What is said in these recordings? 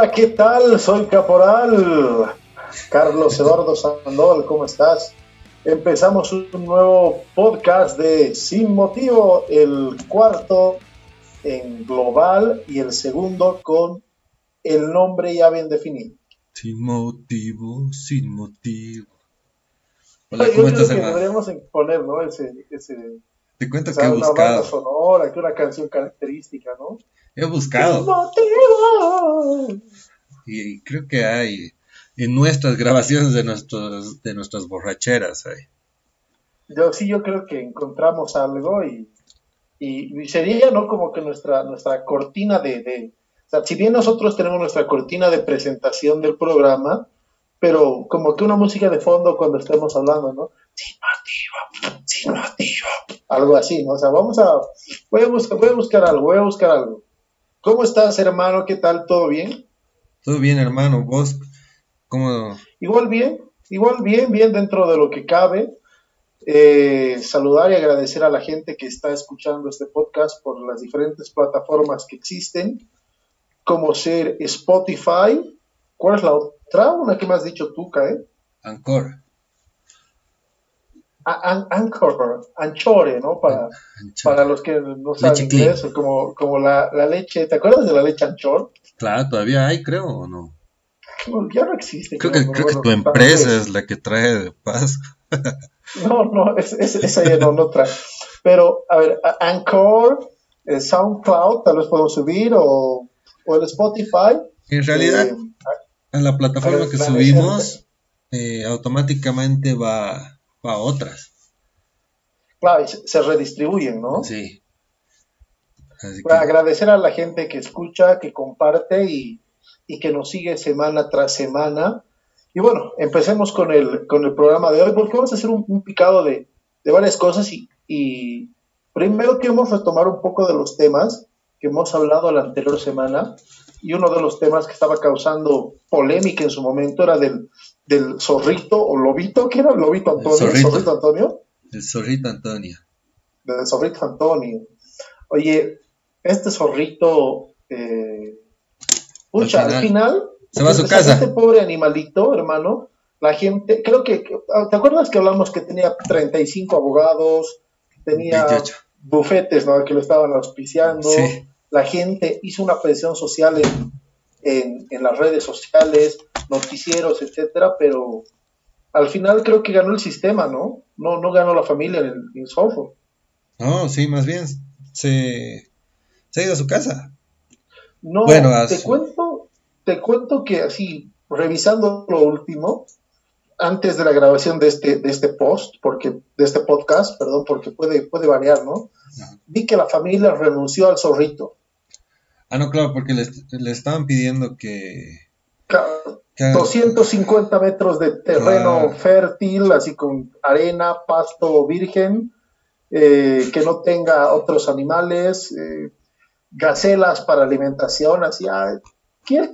Hola, ¿qué tal? Soy Caporal. Carlos Eduardo Sandoval, ¿cómo estás? Empezamos un nuevo podcast de Sin Motivo, el cuarto en global y el segundo con el nombre ya bien definido. Sin motivo, sin motivo. Hola, ¿cómo estás, que deberíamos poner, ¿no? Ese, ese, Te cuento que he buscado. Una banda sonora, que una canción característica, ¿no? He buscado. Motivo. Y creo que hay en nuestras grabaciones de, nuestros, de nuestras borracheras ahí. Yo sí, yo creo que encontramos algo y, y, sería, ¿no? Como que nuestra, nuestra cortina de, de, O sea, si bien nosotros tenemos nuestra cortina de presentación del programa, pero como que una música de fondo cuando estemos hablando, ¿no? Sin motivo, sin motivo. Algo así, ¿no? O sea, vamos a... Voy a buscar, voy a buscar algo, voy a buscar algo. ¿Cómo estás, hermano? ¿Qué tal? ¿Todo bien? Todo bien, hermano. ¿Vos Igual bien, igual bien, bien dentro de lo que cabe. Eh, saludar y agradecer a la gente que está escuchando este podcast por las diferentes plataformas que existen, como ser Spotify. ¿Cuál es la otra? Una que me has dicho tú, ¿eh? Anchor. Anchor, Anchore, ¿no? Para, para los que no saben eso, como, como la, la, leche, ¿te acuerdas de la leche Anchor? Claro, todavía hay, creo, ¿o no? ya no existe. Creo que, creo que tu empresa es la que trae de paz. no, no, esa ya no, no trae. Pero, a ver, Anchor, eh, SoundCloud, tal vez podemos subir, o, o el Spotify. En realidad, eh, en la plataforma que subimos, eh, automáticamente va, a otras. Claro, se, redistribuyen, ¿no? Sí. Agradecer a la gente que escucha, que comparte y, y que nos sigue semana tras semana. Y bueno, empecemos con el, con el programa de hoy, porque vamos a hacer un, picado de, de, varias cosas y, y primero queremos retomar un poco de los temas que hemos hablado la anterior semana y uno de los temas que estaba causando polémica en su momento era del, del zorrito o lobito, ¿qué era el lobito Antonio? El zorrito, Antonio? El zorrito Antonio. Del zorrito Antonio. Oye, este zorrito eh, Pucha, al final, se va a su casa. Este pobre animalito, hermano, la gente, creo que, ¿te acuerdas que hablamos que tenía 35 abogados, tenía bufetes, ¿no? Que lo estaban auspiciando. La gente hizo una presión social en, en, las redes sociales, noticieros, etcétera, pero al final creo que ganó el sistema, ¿no? No, no ganó la familia en el, en No, sí, más bien se, se ha ido a su casa. No, te cuento, te cuento que así, revisando lo último, antes de la grabación de este, de este post, porque, de este podcast, perdón, porque puede, puede variar, ¿no? Vi que la familia renunció al zorrito. Ah, no, claro, porque le, estaban pidiendo que... 250 metros de terreno fértil, así con arena, pasto virgen, eh, que no tenga otros animales, eh, gacelas para alimentación, así, ¿qué?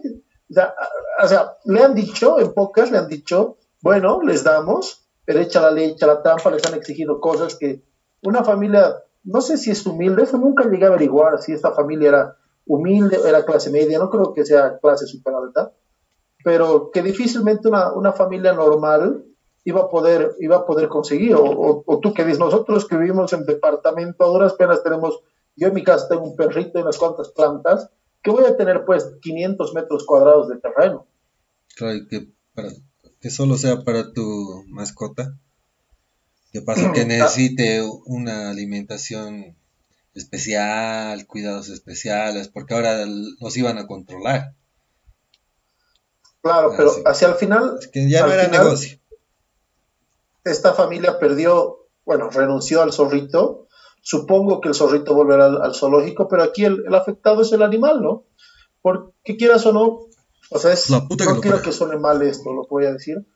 O sea, le han dicho, en pocas le han dicho, bueno, les damos, pero echa la leche, la trampa, les han exigido cosas que una familia, no sé si es humilde, eso nunca llegué a averiguar si esta familia era humilde, era clase media, no creo que sea clase super alta, pero que difícilmente una, una familia normal iba a poder, iba a poder conseguir, o, o, tú que dices, nosotros que vivimos en departamento, a duras penas tenemos yo en mi casa tengo un perrito y unas cuantas plantas, que voy a tener pues 500 metros cuadrados de terreno. Claro, que, que solo sea para tu mascota. ¿Qué pasa? Que necesite una alimentación especial, cuidados especiales, porque ahora los iban a controlar. Claro, pero hacia el final... Es que ya no era negocio. Esta familia perdió, bueno, renunció al zorrito Supongo que el zorrito volverá al, zoológico, pero aquí el, afectado es el animal, ¿no? Porque quieras o no, o sea, no quiero que suene mal esto, lo voy a decir.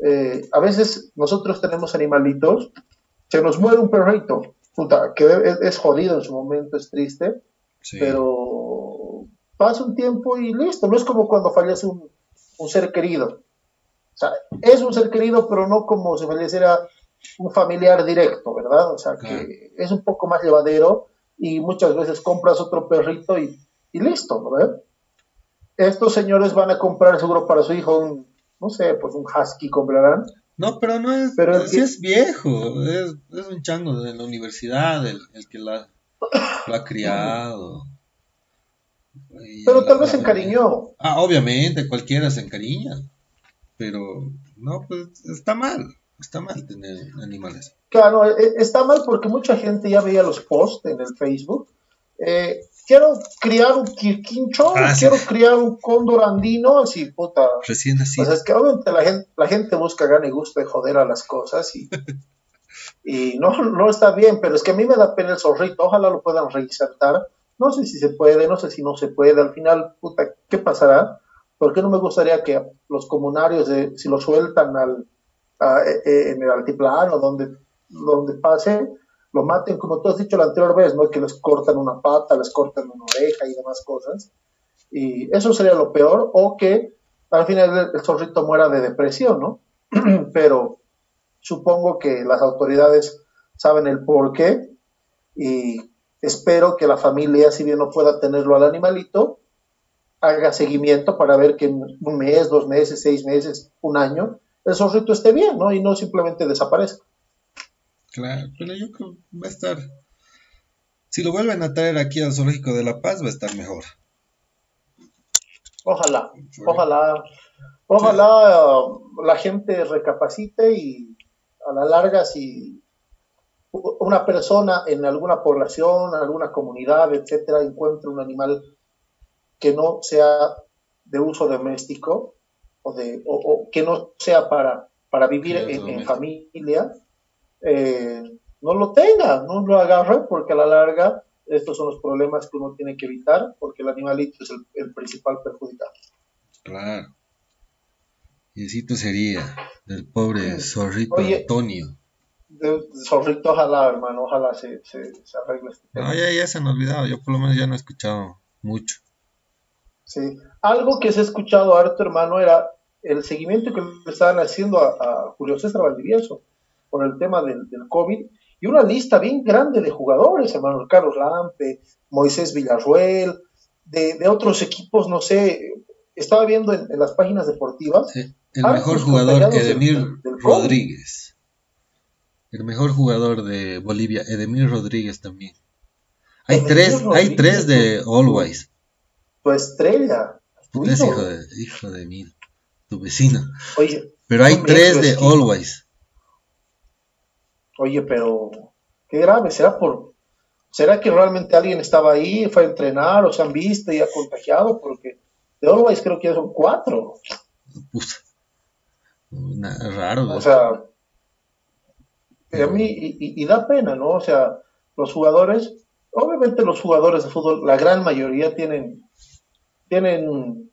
Eh, a veces nosotros tenemos animalitos, se nos muere un perrito, puta, que es, jodido en su momento, es triste, pero pasa un tiempo y listo, no es como cuando fallece un, un ser querido. O sea, es un ser querido, pero no como si falleciera un familiar directo, ¿verdad? O sea, que es un poco más llevadero y muchas veces compras otro perrito y, listo, ¿no? estos señores van a comprar seguro para su hijo un, no sé, pues un husky comprarán. No, pero no es, pero es viejo, es, un chango de la universidad, el, que la, lo ha criado. pero tal vez se encariñó. Ah, obviamente, cualquiera se encariña, pero no, pues está mal, está mal tener animales. Claro, e, está mal porque mucha gente ya veía los posts en el Facebook. Eh, quiero criar un quirquincho, ah, quiero criar un cóndor andino, así, puta. Recién así. O sea, es que obviamente la gente, la gente busca gana y gusto de joder a las cosas y, y no, no está bien, pero es que a mí me da pena el zorrito, ojalá lo puedan reinsertar. No sé si se puede, no sé si no se puede, al final, puta, ¿qué pasará? Porque no me gustaría que los comunarios, de, si lo sueltan al, e, e, en el altiplano, donde, donde pase, lo maten, como tú has dicho la anterior vez, ¿no? Que les cortan una pata, les cortan una oreja y demás cosas. Y eso sería lo peor, o que al final el, zorrito muera de depresión, ¿no? Pero supongo que las autoridades saben el por qué y espero que la familia, si bien no pueda tenerlo al animalito, haga seguimiento para ver que en un mes, dos meses, seis meses, un año, el zorrito esté bien, ¿no? Y no simplemente desaparezca. Claro, pero yo creo que va a estar. Si lo vuelven a traer aquí al Zoológico de La Paz, va a estar mejor. Ojalá, ojalá, ojalá la gente recapacite y a la larga, si una persona en alguna población, alguna comunidad, etcétera, encuentra un animal que no sea de uso doméstico o, de, o, que no sea para, para vivir en familia, eh, no lo tenga, no lo agarre, porque a la larga estos son los problemas que uno tiene que evitar, porque el animalito es el, principal perjudicado. Claro. Y así sería del pobre zorrito Antonio. zorrito, ojalá, hermano, ojalá se, se, se arregle este tema. No, ya, ya se han olvidado, yo por lo menos ya no he escuchado mucho. Sí, algo que se ha escuchado harto, hermano, era el seguimiento que le estaban haciendo a, a Julio César Valdivieso por el tema del, COVID, y una lista bien grande de jugadores, hermano Carlos Lampe, Moisés Villarruel, de, otros equipos, no sé, estaba viendo en, las páginas deportivas. el mejor jugador, Edemir Rodríguez. El mejor jugador de Bolivia, Edemir Rodríguez también. Hay tres, hay tres de Always. Tu estrella. Tu hijo. de, hijo de mí, tu vecino. Oye, pero hay tres de Always. Oye, pero qué grave, ¿será por, será que realmente alguien estaba ahí, fue a entrenar o se han visto y ha contagiado? Porque de Always creo que son cuatro. raro. O sea, a mí, y, da pena, ¿no? O sea, los jugadores, obviamente los jugadores de fútbol, la gran mayoría tienen, tienen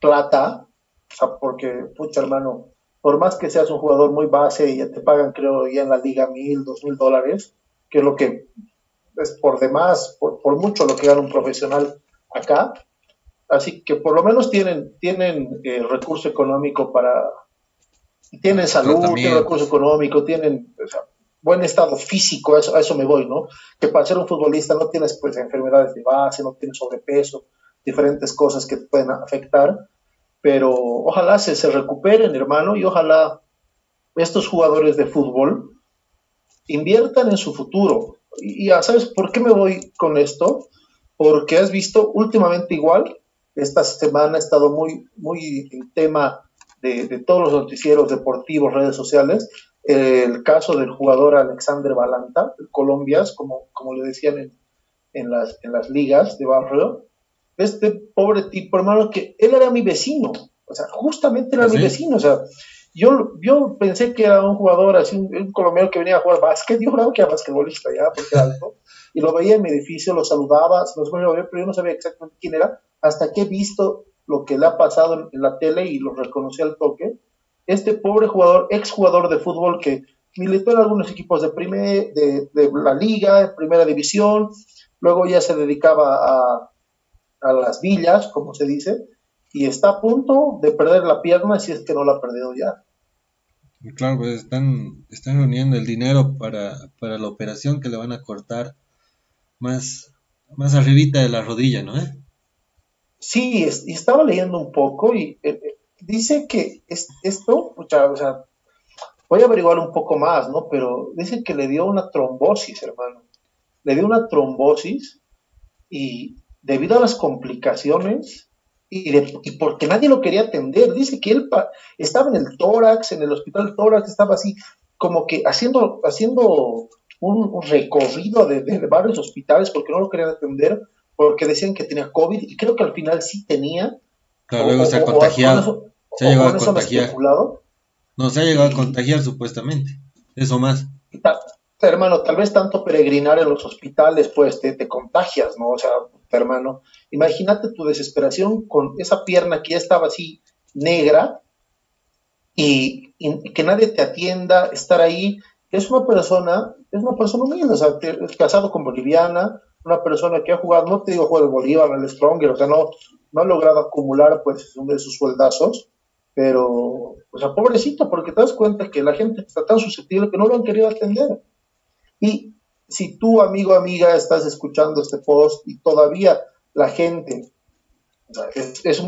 plata, o sea, porque, pucha hermano, por más que seas un jugador muy base y ya te pagan, creo, ya en la liga mil, dos mil dólares, que es lo que es por demás, por, mucho lo que gana un profesional acá. Así que por lo menos tienen, tienen eh, recurso económico para, tienen salud, tienen recurso económico, tienen buen estado físico, a eso, a eso me voy, ¿no? Que para ser un futbolista no tienes pues enfermedades de base, no tienes sobrepeso, diferentes cosas que te pueden afectar pero ojalá se, se recuperen, hermano, y ojalá estos jugadores de fútbol inviertan en su futuro. Y ya sabes por qué me voy con esto, porque has visto últimamente igual, esta semana ha estado muy, muy tema de, todos los noticieros deportivos, redes sociales, el caso del jugador Alexander Balanta, el Colombias, como, como le decían en, en, las, en las ligas de barrio, este pobre tipo, hermano, que él era mi vecino, o sea, justamente era ¿Ah, mi vecino, o sea, yo, yo pensé que era un jugador así, un, colombiano que venía a jugar básquet, yo creo que era basquetbolista ya, porque era alto, y lo veía en mi edificio, lo saludaba, se los a ver, pero yo no sabía exactamente quién era, hasta que he visto lo que le ha pasado en, la tele y lo reconocí al toque. Este pobre jugador, ex jugador de fútbol que militó en algunos equipos de, primer, de, de la liga, de primera división, luego ya se dedicaba a, a las villas, como se dice, y está a punto de perder la pierna si es que no la ha perdido ya. Claro, pues están, están reuniendo el dinero para, para la operación que le van a cortar más, más arribita de la rodilla, ¿no? sí, estaba leyendo un poco y eh, eh, dice que es, esto, o sea, voy a averiguar un poco más, ¿no? Pero dice que le dio una trombosis, hermano. Le dio una trombosis y debido a las complicaciones y, y porque nadie lo quería atender, dice que él estaba en el tórax, en el hospital tórax, estaba así como que haciendo, haciendo un, recorrido de, varios hospitales porque no lo querían atender, porque decían que tenía COVID y creo que al final sí tenía. Claro, luego se ha contagiado. se ha llegado a contagiar. No, se ha llegado a contagiar supuestamente. Eso más. Hermano, tal vez tanto peregrinar en los hospitales, pues te, te contagias, ¿no? O sea, hermano, imagínate tu desesperación con esa pierna que ya estaba así negra y, que nadie te atienda, estar ahí. Es una persona, es una persona humilde, o sea, es casado con boliviana, una persona que ha jugado, no te digo jugar el Bolívar, el Stronger, o sea, no, no ha logrado acumular pues de sus sueldazos, pero, o sea, pobrecito, porque te das cuenta que la gente está tan susceptible que no lo han querido atender. Y si tú, amigo, amiga, estás escuchando este post y todavía la gente,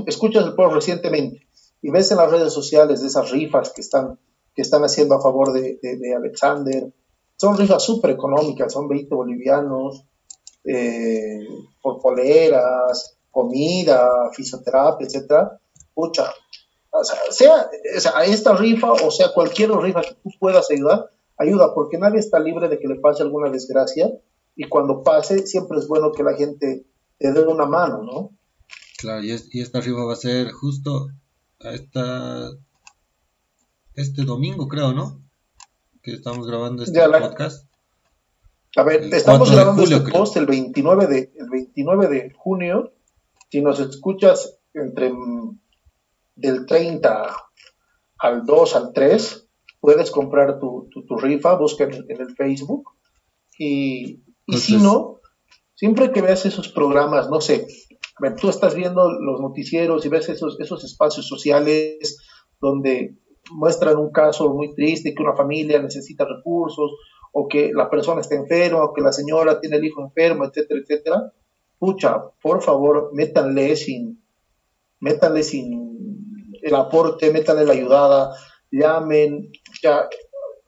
escuchas el post recientemente y ves en las redes sociales esas rifas que están, que están haciendo a favor de, Alexander, son rifas súper económicas, son 20 bolivianos, eh, por poleras, comida, fisioterapia, etcétera, pucha, sea, sea, esta rifa o sea cualquier rifa que tú puedas ayudar, ayuda, porque nadie está libre de que le pase alguna desgracia y cuando pase siempre es bueno que la gente te dé una mano, ¿no? Claro, y, esta rifa va a ser justo esta, este domingo, creo, ¿no? Que estamos grabando este podcast. A ver, estamos grabando este post el 29, de, el 29 de junio. Si nos escuchas entre mm, del 30 al 2 al 3, puedes comprar tu, tu, rifa, busca en, el Facebook. Y, y si no, siempre que veas esos programas, no sé, tú estás viendo los noticieros y ves esos, esos espacios sociales donde muestran un caso muy triste, que una familia necesita recursos, o que la persona está enferma, o que la señora tiene el hijo enfermo, etcétera, etcétera. Pucha, por favor, métanle sin, métanle sin el aporte, métanle la ayudada, llamen, ya,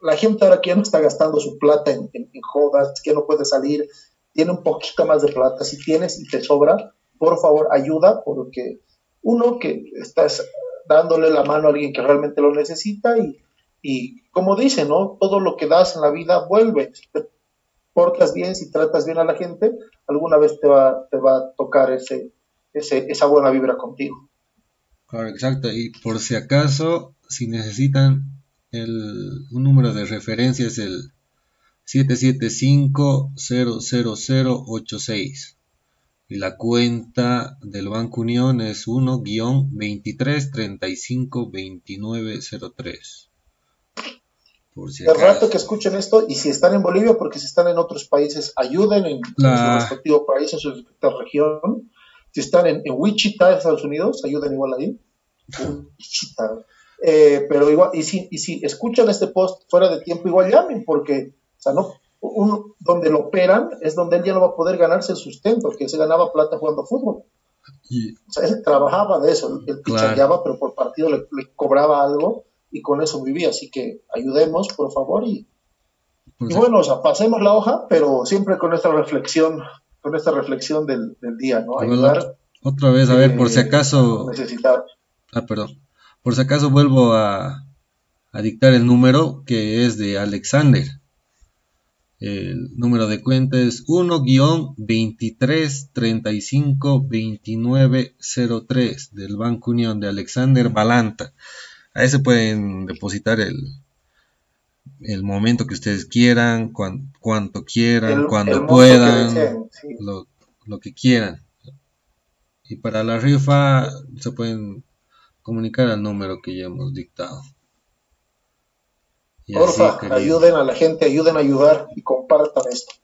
la gente ahora que ya no está gastando su plata en, jodas, que no puede salir, tiene un poquito más de plata, si tienes y te sobra, por favor ayuda, porque uno que estás dándole la mano a alguien que realmente lo necesita y, y como dice, ¿no? Todo lo que das en la vida vuelve. Si te portas bien, si tratas bien a la gente, alguna vez te va, te va a tocar ese, ese, esa buena vibra contigo. Claro, exacto. Y por si acaso, si necesitan el, un número de referencia es el 775-00086 y la cuenta del Banco Unión es 1-23352903. Por si el rato que escuchen esto, y si están en Bolivia, porque si están en otros países, ayuden en, su respectivo país, en su respectiva región. Si están en, Wichita, Estados Unidos, ayuden igual ahí. Wichita. Eh, pero igual, y si, y si escuchan este post fuera de tiempo, igual llamen, porque, o sea, no, donde lo operan es donde él ya no va a poder ganarse el sustento, que se ganaba plata jugando fútbol. O sea, él trabajaba de eso, él pero por partido le, cobraba algo y con eso vivía. Así que ayudemos, por favor, y, pues bueno, o sea, pasemos la hoja, pero siempre con esta reflexión, con esta reflexión del, día, ¿no? Ayudar. Otra vez, a ver, por si acaso. Necesitar. Ah, perdón. Por si acaso vuelvo a, a dictar el número que es de Alexander. El número de cuenta es 1-23352903 del Banco Unión de Alexander Balanta. Ahí se pueden depositar el, el momento que ustedes quieran, cuanto quieran, cuando puedan, lo, lo que quieran. Y para la rifa se pueden comunicar al número que ya hemos dictado. Porfa, ayuden a la gente, ayuden a ayudar y compartan esto.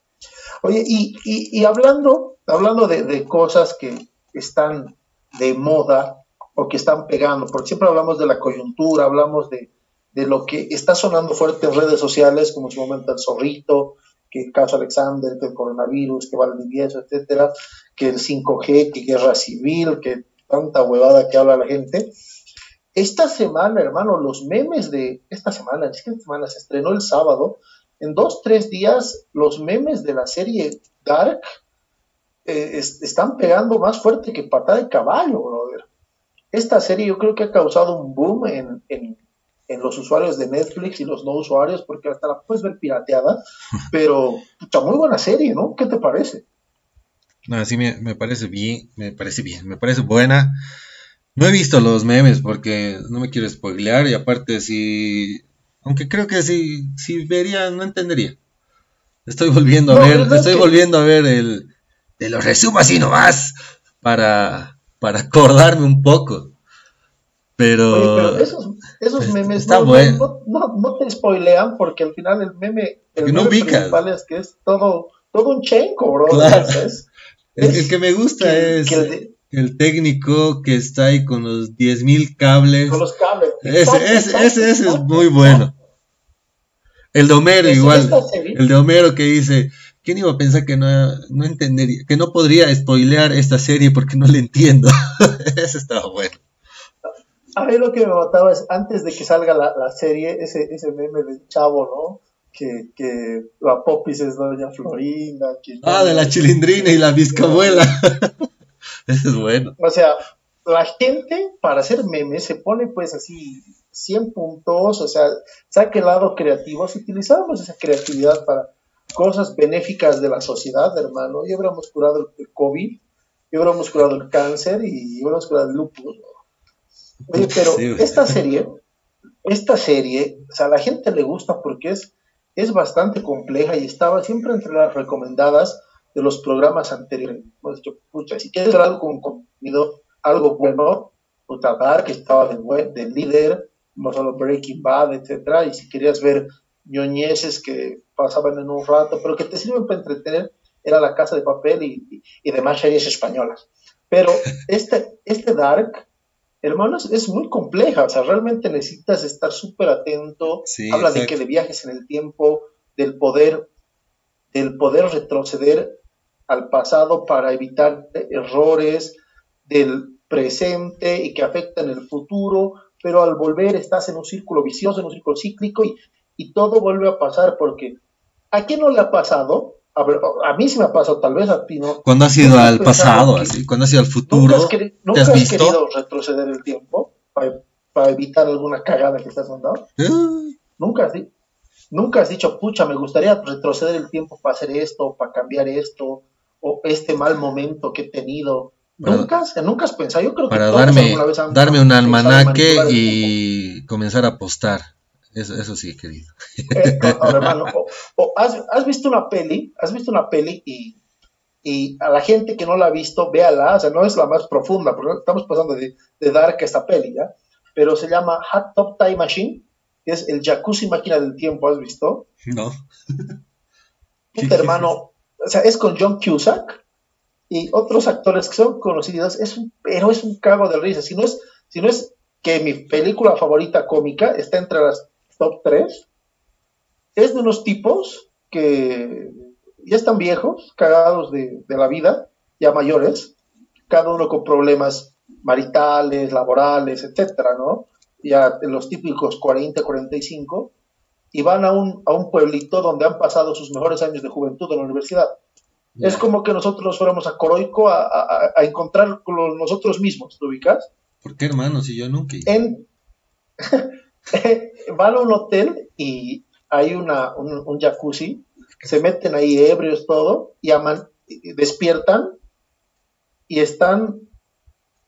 Oye, y, y, hablando, hablando de, cosas que están de moda o que están pegando, porque siempre hablamos de la coyuntura, hablamos de, lo que está sonando fuerte en redes sociales, como en su momento el zorrito, que el caso Alexander, que el coronavirus, que Valdivieso, etcétera, que el 5G, que guerra civil, que tanta huevada que habla la gente. Esta semana, hermano, los memes de esta semana, esta semana se estrenó el sábado, en dos, tres días, los memes de la serie Dark eh, están pegando más fuerte que patada de caballo, brother. Esta serie yo creo que ha causado un boom en, en, los usuarios de Netflix y los no usuarios, porque hasta la puedes ver pirateada, pero pucha, muy buena serie, ¿no? ¿Qué te parece? No, sí me, me parece bien, me parece bien, me parece buena. No he visto los memes porque no me quiero spoilear y aparte si... Aunque creo que si, si vería, no entendería. Estoy volviendo a ver, estoy volviendo a ver el... Te lo resumo así nomás para, para acordarme un poco. Pero, esos, memes no, no, no, te spoilean porque al final el meme, el no principal es que es todo, todo un chenco, bro. el, que me gusta es el técnico que está ahí con los 10.000 cables. Con los cables. Ese, ese, ese, es muy bueno. El de Homero igual. El de Homero que dice, ¿quién iba a pensar que no, no entendería, que no podría spoilear esta serie porque no le entiendo? ese estaba bueno. A mí lo que me mataba es, antes de que salga la, la serie, ese, ese meme del chavo, ¿no? Que, que la popis es doña Florinda. ah, de la chilindrina y la biscabuela. Es bueno. O sea, la gente para hacer memes se pone pues así 100 puntos, o sea, saque el lado creativo. Si utilizáramos esa creatividad para cosas benéficas de la sociedad, hermano, ya hubiéramos curado el COVID, ya hubiéramos curado el cáncer y ya hubiéramos curado el lupus. Oye, pero esta serie, esta serie, o sea, a la gente le gusta porque es, es bastante compleja y estaba siempre entre las recomendadas de los programas anteriores. Hemos dicho, pucha, si quieres ver algo con contenido, algo bueno, puta, que estaba del, web, del líder, no solo Breaking Bad, etcétera, y si querías ver ñoñeses que pasaban en un rato, pero que te sirven para entretener, era La Casa de Papel y, y, demás series españolas. Pero este, este Dark, hermanos, es muy compleja, o sea, realmente necesitas estar súper atento, habla de que de viajes en el tiempo, del poder, del poder retroceder al pasado para evitar errores del presente y que afectan el futuro, pero al volver estás en un círculo vicioso, en un círculo cíclico y, y todo vuelve a pasar porque ¿a quién no le ha pasado? A, ver, a mí sí me ha pasado, tal vez a ti no. Cuando has ido al pasado, así, cuando has ido al futuro, ¿nunca has, querido retroceder el tiempo para, evitar alguna cagada que estás mandando? Uh. Nunca has, nunca has dicho, pucha, me gustaría retroceder el tiempo para hacer esto, para cambiar esto, o este mal momento que he tenido. nunca, nunca has pensado, yo creo que para darme, darme un almanaque y comenzar a apostar. Eso, eso sí, querido. Eh, hermano, o, has, visto una peli, has visto una peli y, y, a la gente que no la ha visto, véala, o sea, no es la más profunda, porque estamos pasando de, de Dark esta peli, ¿ya? Pero se llama Hot Top Time Machine, que es el jacuzzi máquina del tiempo, ¿has visto? No. hermano, o sea, es con John Cusack y otros actores que son conocidos, es un, pero es un cago de risa. Si no es, si es que mi película favorita cómica está entre las top 3, es de unos tipos que ya están viejos, cagados de, de la vida, ya mayores, cada uno con problemas maritales, laborales, etcétera, ¿no? Ya los típicos 40, 45, y van a un, a un pueblito donde han pasado sus mejores años de juventud en la universidad. Es como que nosotros fuéramos a Coroico a, a, encontrar con nosotros mismos, ¿te ubicas? ¿Por qué, hermano? Si yo nunca. En... van a un hotel y hay una, un, jacuzzi, se meten ahí ebrios, todo, y aman, despiertan y están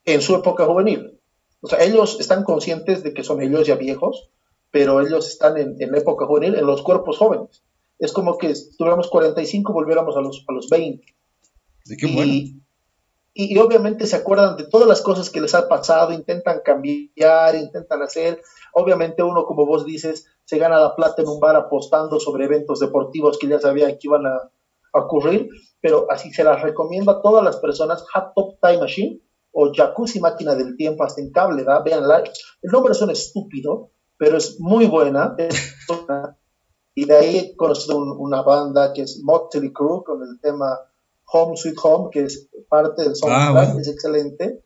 en su época juvenil. O sea, ellos están conscientes de que son ellos ya viejos, pero ellos están en, la época juvenil, en los cuerpos jóvenes. Es como que tuviéramos 45 y volviéramos a los, a los 20. y, y, obviamente se acuerdan de todas las cosas que les ha pasado, intentan cambiar, intentan hacer. Obviamente uno, como vos dices, se gana la plata en un bar apostando sobre eventos deportivos que ya sabía que iban a, ocurrir, pero así se las recomiendo a todas las personas, Hot Top Time Machine o Jacuzzi Máquina del Tiempo hasta en cable, ¿da? Veanla. El nombre suena estúpido, pero es muy buena. y de ahí he conocido una banda que es Motley Crue con el tema Home Sweet Home, que es parte del soundtrack, ah, es excelente.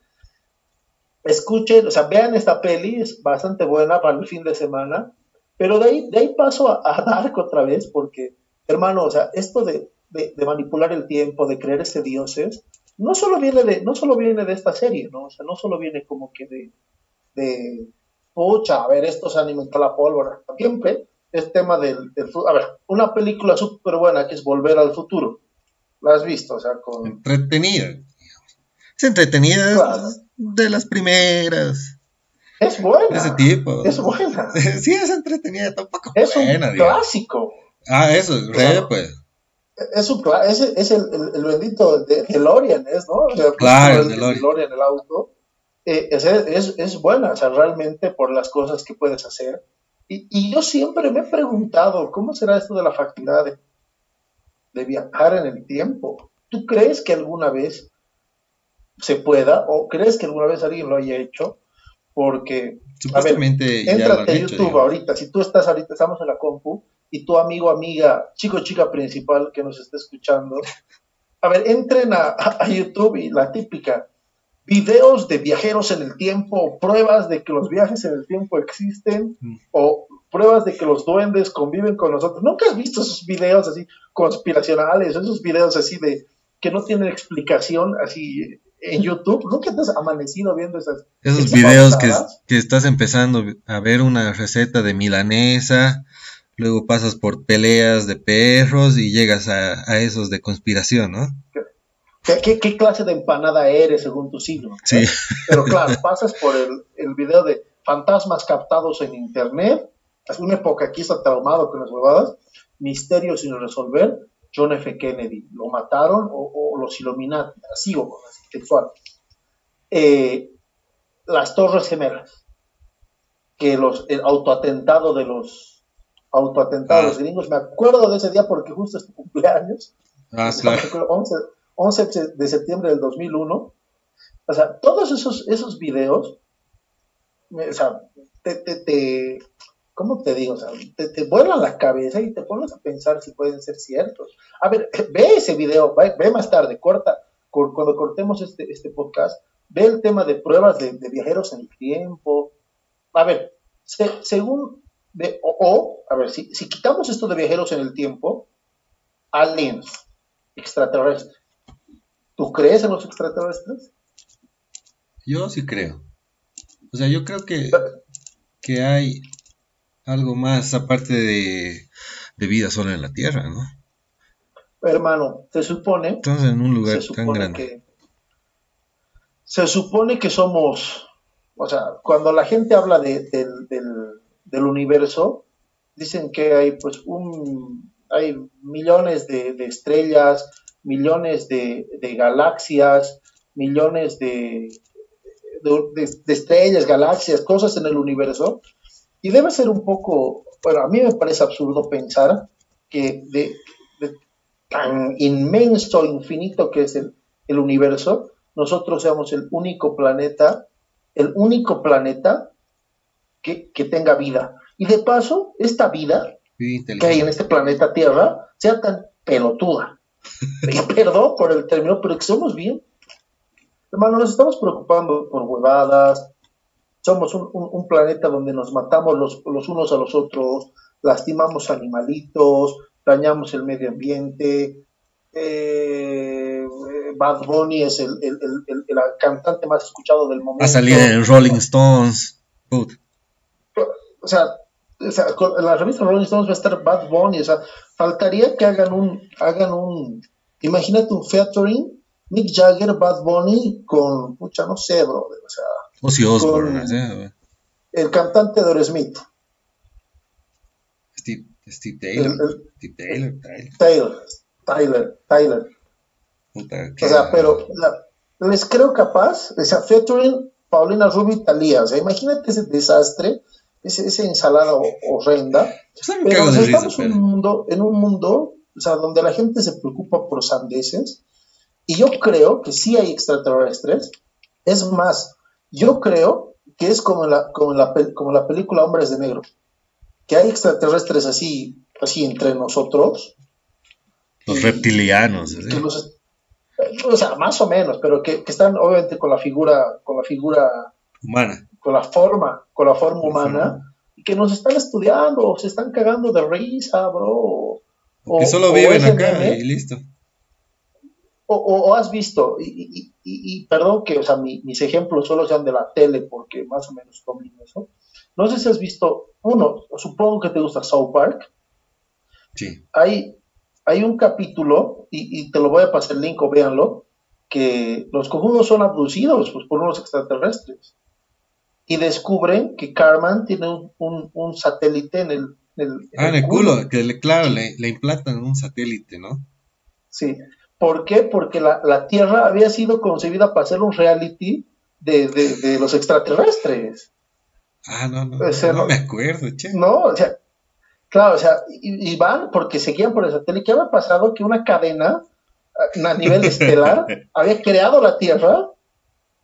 escuchen, o sea, vean esta peli, es bastante buena para el fin de semana, pero de ahí, de ahí paso a, a Dark otra vez, porque, hermano, o sea, esto de, de, manipular el tiempo, de creerse dioses, no solo viene de, no solo viene de esta serie, ¿no? O sea, no solo viene como que de, de pucha, a ver, estos alimentan la pólvora. Siempre es tema del, del, A ver, una película súper buena que es Volver al Futuro. ¿La has visto? O sea, con... Entretenida. Es entretenida de las primeras. Es buena. ese tipo. Es buena. sí, es entretenida, tampoco es un clásico. Ah, eso, re, pues. Es, un, es, es el, el, bendito de DeLorean, ¿es, no? claro, el DeLorean. el auto. Eh, es, es, es, buena, o sea, realmente por las cosas que puedes hacer. Y, y, yo siempre me he preguntado, ¿cómo será esto de la facilidad de, de viajar en el tiempo? ¿Tú crees que alguna vez se pueda o crees que alguna vez alguien lo haya hecho? Porque, Supuestamente a ver, entrate a YouTube ahorita, si tú estás ahorita, estamos en la compu, y tu amigo, amiga, chico, chica principal que nos está escuchando, a ver, entren a, a YouTube y la típica, videos de viajeros en el tiempo, pruebas de que los viajes en el tiempo existen, mm. o pruebas de que los duendes conviven con nosotros. ¿Nunca has visto esos videos así conspiracionales, esos videos así de que no tienen explicación así en YouTube, nunca te has amanecido viendo esas. Esos videos que, que, estás empezando a ver una receta de milanesa, luego pasas por peleas de perros y llegas a, esos de conspiración, ¿no? ¿Qué, ¿Qué, clase de empanada eres según tu signo? Sí. Pero claro, pasas por el, el video de fantasmas captados en internet, hace una época aquí está traumado con las huevadas, misterios sin resolver, John F. Kennedy, lo mataron o, los Illuminati, así o sexual. Eh, las Torres Gemelas, que los, el autoatentado de los autoatentados ah. gringos, me acuerdo de ese día porque justo es tu cumpleaños, ah, claro. 11, 11, de septiembre del 2001, o sea, todos esos, esos videos, o sea, te, te, te ¿cómo te digo? O sea, te, te vuelan la cabeza y te pones a pensar si pueden ser ciertos. A ver, ve ese video, ve, más tarde, corta, cuando cortemos este, este podcast, ve el tema de pruebas de, viajeros en el tiempo. A ver, según, o, a ver, si, si quitamos esto de viajeros en el tiempo, aliens, extraterrestres, ¿tú crees en los extraterrestres? Yo sí creo. O sea, yo creo que, que hay algo más aparte de, vida sola en la Tierra, ¿no? Hermano, se supone. Entonces, en un lugar tan grande. se supone que somos. O sea, cuando la gente habla de, del, universo, dicen que hay, pues, un. Hay millones de, estrellas, millones de, galaxias, millones de, de, estrellas, galaxias, cosas en el universo, y debe ser un poco, bueno, a mí me parece absurdo pensar que de, tan inmenso, infinito que es el, universo, nosotros seamos el único planeta, el único planeta que, tenga vida. Y de paso, esta vida que hay en este planeta Tierra sea tan pelotuda. Perdón por el término, pero que somos bien. Hermano, nos estamos preocupando por huevadas, somos un, planeta donde nos matamos los, unos a los otros, lastimamos animalitos, dañamos el medio ambiente. Eh, Bad Bunny es el, cantante más escuchado del momento. Va a salir en Rolling Stones. O sea, en la revista Rolling Stones va a estar Bad Bunny. O sea, faltaría que hagan un, hagan un, imagínate un featuring, Mick Jagger, Bad Bunny con, mucha, no sé, bro, o sea, Ozzy Osbourne, el cantante de Smith. Steve, Steve Taylor. Steve Taylor, Taylor. Tyler, Tyler. o sea, pero les creo capaz, o sea, featuring Paulina Rubio Talía, o sea, imagínate ese desastre, ese, esa ensalada horrenda. Pero estamos en un mundo, en un mundo, o sea, donde la gente se preocupa por sandeces, y yo creo que sí hay extraterrestres, es más, yo creo que es como la, como la, como la película Hombres de Negro, que hay extraterrestres así, así entre nosotros. Los reptilianos. o sea, más o menos, pero que, están obviamente con la figura, con la figura humana. Con la forma, con la forma humana, y que nos están estudiando, se están cagando de risa, bro. O, que solo viven acá y listo. O, has visto, y, perdón que, o sea, mis ejemplos solo sean de la tele, porque más o menos domino eso. No sé si has visto, uno, supongo que te gusta South Park. Sí. Hay, hay un capítulo, y, te lo voy a pasar el link o véanlo, que los cojudos son abducidos pues, por unos extraterrestres. Y descubren que Carman tiene un, satélite en el, ah, en el culo, que claro, le, le, implantan un satélite, ¿no? Sí. ¿Por qué? Porque la, Tierra había sido concebida para ser un reality de, los extraterrestres. Ah, no, no, no, me acuerdo, che. No, o sea, claro, o sea, y, van porque seguían por el satélite. ¿Qué había pasado? Que una cadena a nivel estelar había creado la Tierra,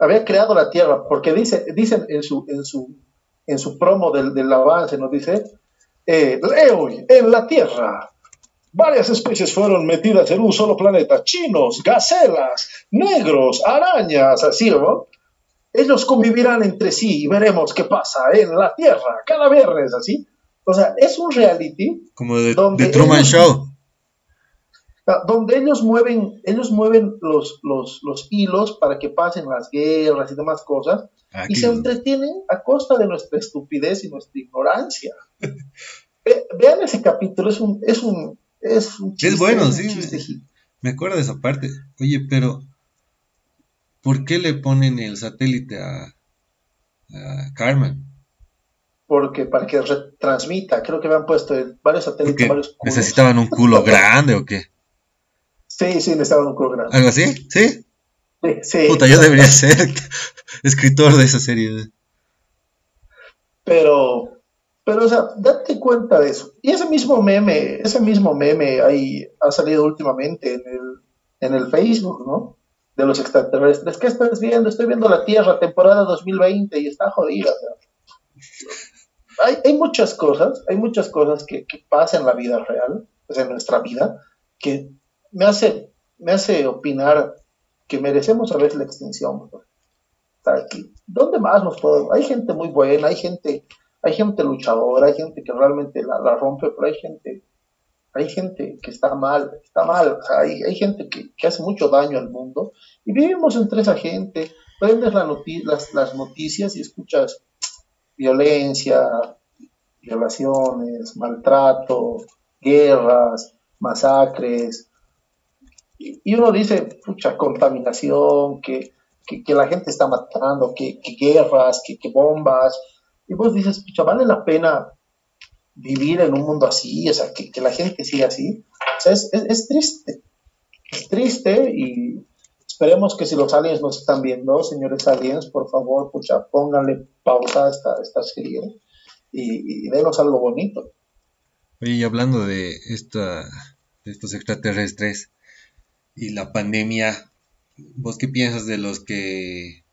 había creado la Tierra, porque dice, dicen en su, en su, en su promo del, del avance, nos dice, eh, en la Tierra, varias especies fueron metidas en un solo planeta, chinos, gacelas, negros, arañas, así, ¿no? Ellos convivirán entre sí y veremos qué pasa en la Tierra cada viernes, así. O sea, es un reality. Como de, Truman Show. Donde ellos mueven, ellos mueven los, los, hilos para que pasen las guerras y demás cosas, ah, y se entretienen a costa de nuestra estupidez y nuestra ignorancia. vean ese capítulo, es un, es un, es un chiste. Es bueno, sí. Me, acuerdo de esa parte. Oye, pero ¿por qué le ponen el satélite a, a Carmen? porque para que retransmita, creo que me han puesto varios satélites, varios ¿Necesitaban un culo grande o qué? Sí, sí, necesitaban un culo grande. ¿Algo así? ¿Sí? Sí, sí. Puta, yo debería ser escritor de esa serie. Pero, pero, o sea, date cuenta de eso. Y ese mismo meme, ese mismo meme ahí ha salido últimamente en el, en el Facebook, ¿no? De los extraterrestres. ¿Qué estás viendo? Estoy viendo la Tierra, temporada 2020, y está jodida. Sea hay, muchas cosas, hay muchas cosas que, pasan en la vida real, pues en nuestra vida, que me hace, me hace opinar que merecemos veces la extinción. ¿Dónde más nos podemos? Hay gente muy buena, hay gente, hay gente luchadora, hay gente que realmente la, rompe, pero hay gente, hay gente que está mal, está mal, hay, hay, gente que, que, hace mucho daño al mundo y vivimos entre esa gente, prendes la las, las noticias y escuchas violencia, violaciones, maltrato, guerras, masacres. Y, uno dice, pucha, contaminación, que, la gente está matando, que, guerras, que, bombas. Y vos dices, pucha, ¿vale la pena vivir en un mundo así? O sea, que, la gente siga así. O sea, es, es triste. Es triste y Esperemos que si los aliens nos están viendo, señores aliens, por favor, pucha, pónganle pausa a esta, esta serie y, y denos algo bonito. Oye, y hablando de, esta, de estos extraterrestres y la pandemia, ¿vos qué piensas de los que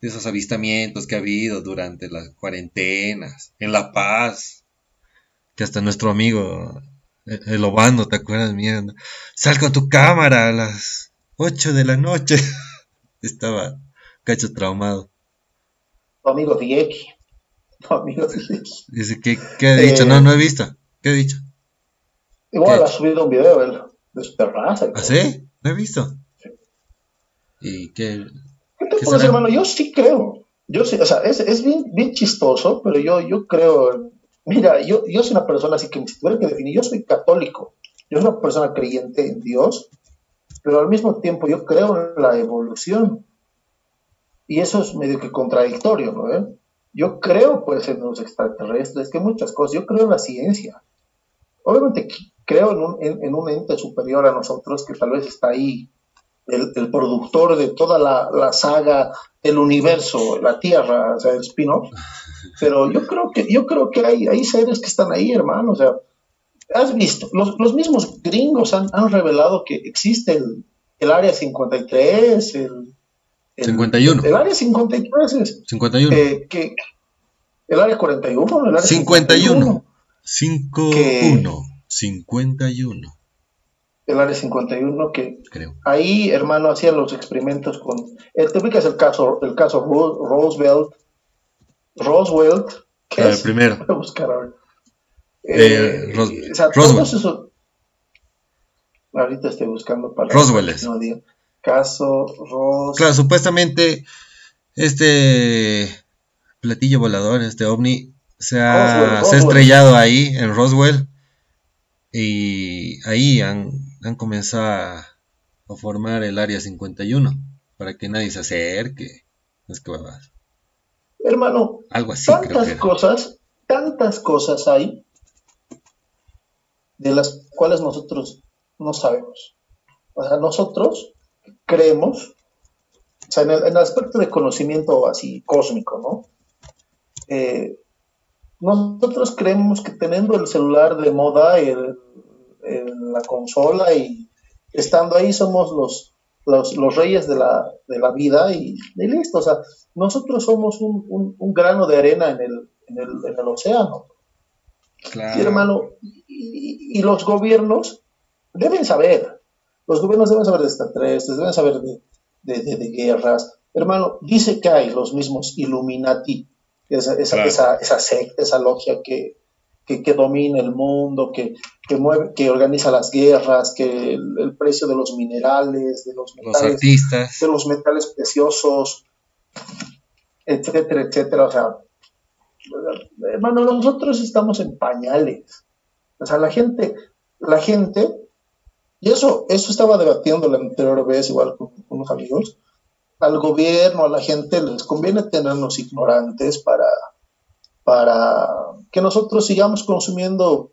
de esos avistamientos que ha habido durante las cuarentenas en La Paz? Que hasta nuestro amigo el Obando, ¿te acuerdas? Mira, sal con tu cámara a las 8 de la noche. Estaba cacho traumado. Tu amigo Dieki. Tu amigo Dieki. Dice, ¿qué, qué ha dicho? no, no he visto. ¿Qué ha dicho? Igual ha, subido un video él, de su terraza. ¿Ah, sí? No he visto. ¿Y qué? ¿Qué te pones, hermano? Yo sí creo. Yo sí, o sea, es, es bien, bien chistoso, pero yo, yo creo. Mira, yo, yo soy una persona así que me tuviera que definir. Yo soy católico. Yo soy una persona creyente en Dios pero al mismo tiempo yo creo en la evolución. Y eso es medio que contradictorio, ¿no? Yo creo, pues, en los extraterrestres, que muchas cosas, yo creo en la ciencia. Obviamente creo en un, en, un ente superior a nosotros que tal vez está ahí, el, el productor de toda la, la, saga del universo, la Tierra, o sea, el spin-off. Pero yo creo que, yo creo que hay, hay seres que están ahí, hermano, o sea, has visto, los, mismos gringos han, revelado que existe el, área 53, el, el 51. El área 53 es. 51. Eh, que, el área 41, el área 51. 51. 51. El área 51 que Creo. ahí, hermano, hacían los experimentos con... El, te ubicas el caso, el caso Roosevelt, Roswell. ¿qué el primero. Voy a buscar ahora. Eh, eh, Ros o sea, Roswell. Eso... Ahorita estoy buscando para Roswell es. No digo. Caso Roswell. Claro, supuestamente este platillo volador, este ovni, se ha, se ha estrellado ahí en Roswell y ahí han, han comenzado a, formar el área 51 para que nadie se acerque. Es que Hermano, algo así. Tantas cosas, tantas cosas hay de las cuales nosotros no sabemos. O sea, nosotros creemos, o sea, en el, aspecto de conocimiento así cósmico, ¿no? Eh, nosotros creemos que teniendo el celular de moda, el, la consola y estando ahí somos los, los, reyes de la, de la vida y, listo. O sea, nosotros somos un, un, grano de arena en el, en el, en el océano. Claro. hermano, y, y, los gobiernos deben saber, los gobiernos deben saber de extraterrestres, deben saber de, de, de, guerras. Hermano, dice que hay los mismos Illuminati, esa, esa, esa, esa secta, esa logia que, que, domina el mundo, que, que, mueve, que organiza las guerras, que el, precio de los minerales, de los metales, de los metales preciosos, etcétera, etcétera. O sea, hermano, nosotros estamos en pañales. O sea, la gente, la gente, y eso, eso estaba debatiendo la anterior vez igual con, con unos amigos, al gobierno, a la gente les conviene tenernos ignorantes para, para que nosotros sigamos consumiendo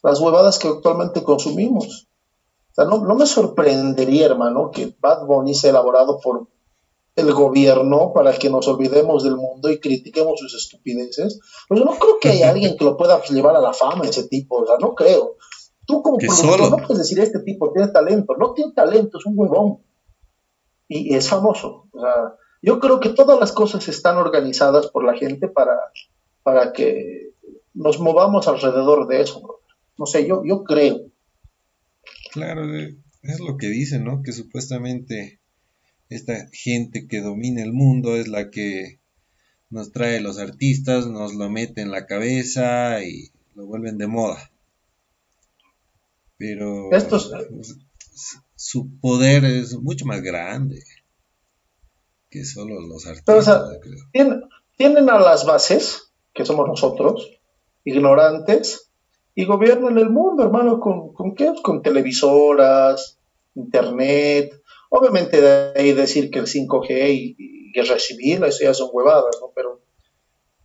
las huevadas que actualmente consumimos. O sea, no, me sorprendería, hermano, que Bad Bunny sea elaborado por el gobierno para que nos olvidemos del mundo y critiquemos sus estupideces. Pero yo no creo que haya alguien que lo pueda llevar a la fama, ese tipo. O sea, no creo. Tú como productor no puedes decir, este tipo tiene talento. No tiene talento, es un huevón. Y, es famoso. O sea, yo creo que todas las cosas están organizadas por la gente para para que nos movamos alrededor de eso. No sé, yo, yo creo. Claro, es lo que dicen, ¿no? Que supuestamente esta gente que domina el mundo es la que nos trae los artistas, nos lo mete en la cabeza y lo vuelven de moda. Pero Estos... su poder es mucho más grande que solo los artistas. tienen a las bases que somos nosotros, ignorantes, y gobiernan el mundo, hermano, ¿con, con qué? Con televisoras, internet, obviamente de ahí decir que el 5G y, y recibir, eso ya son huevadas, ¿no? Pero,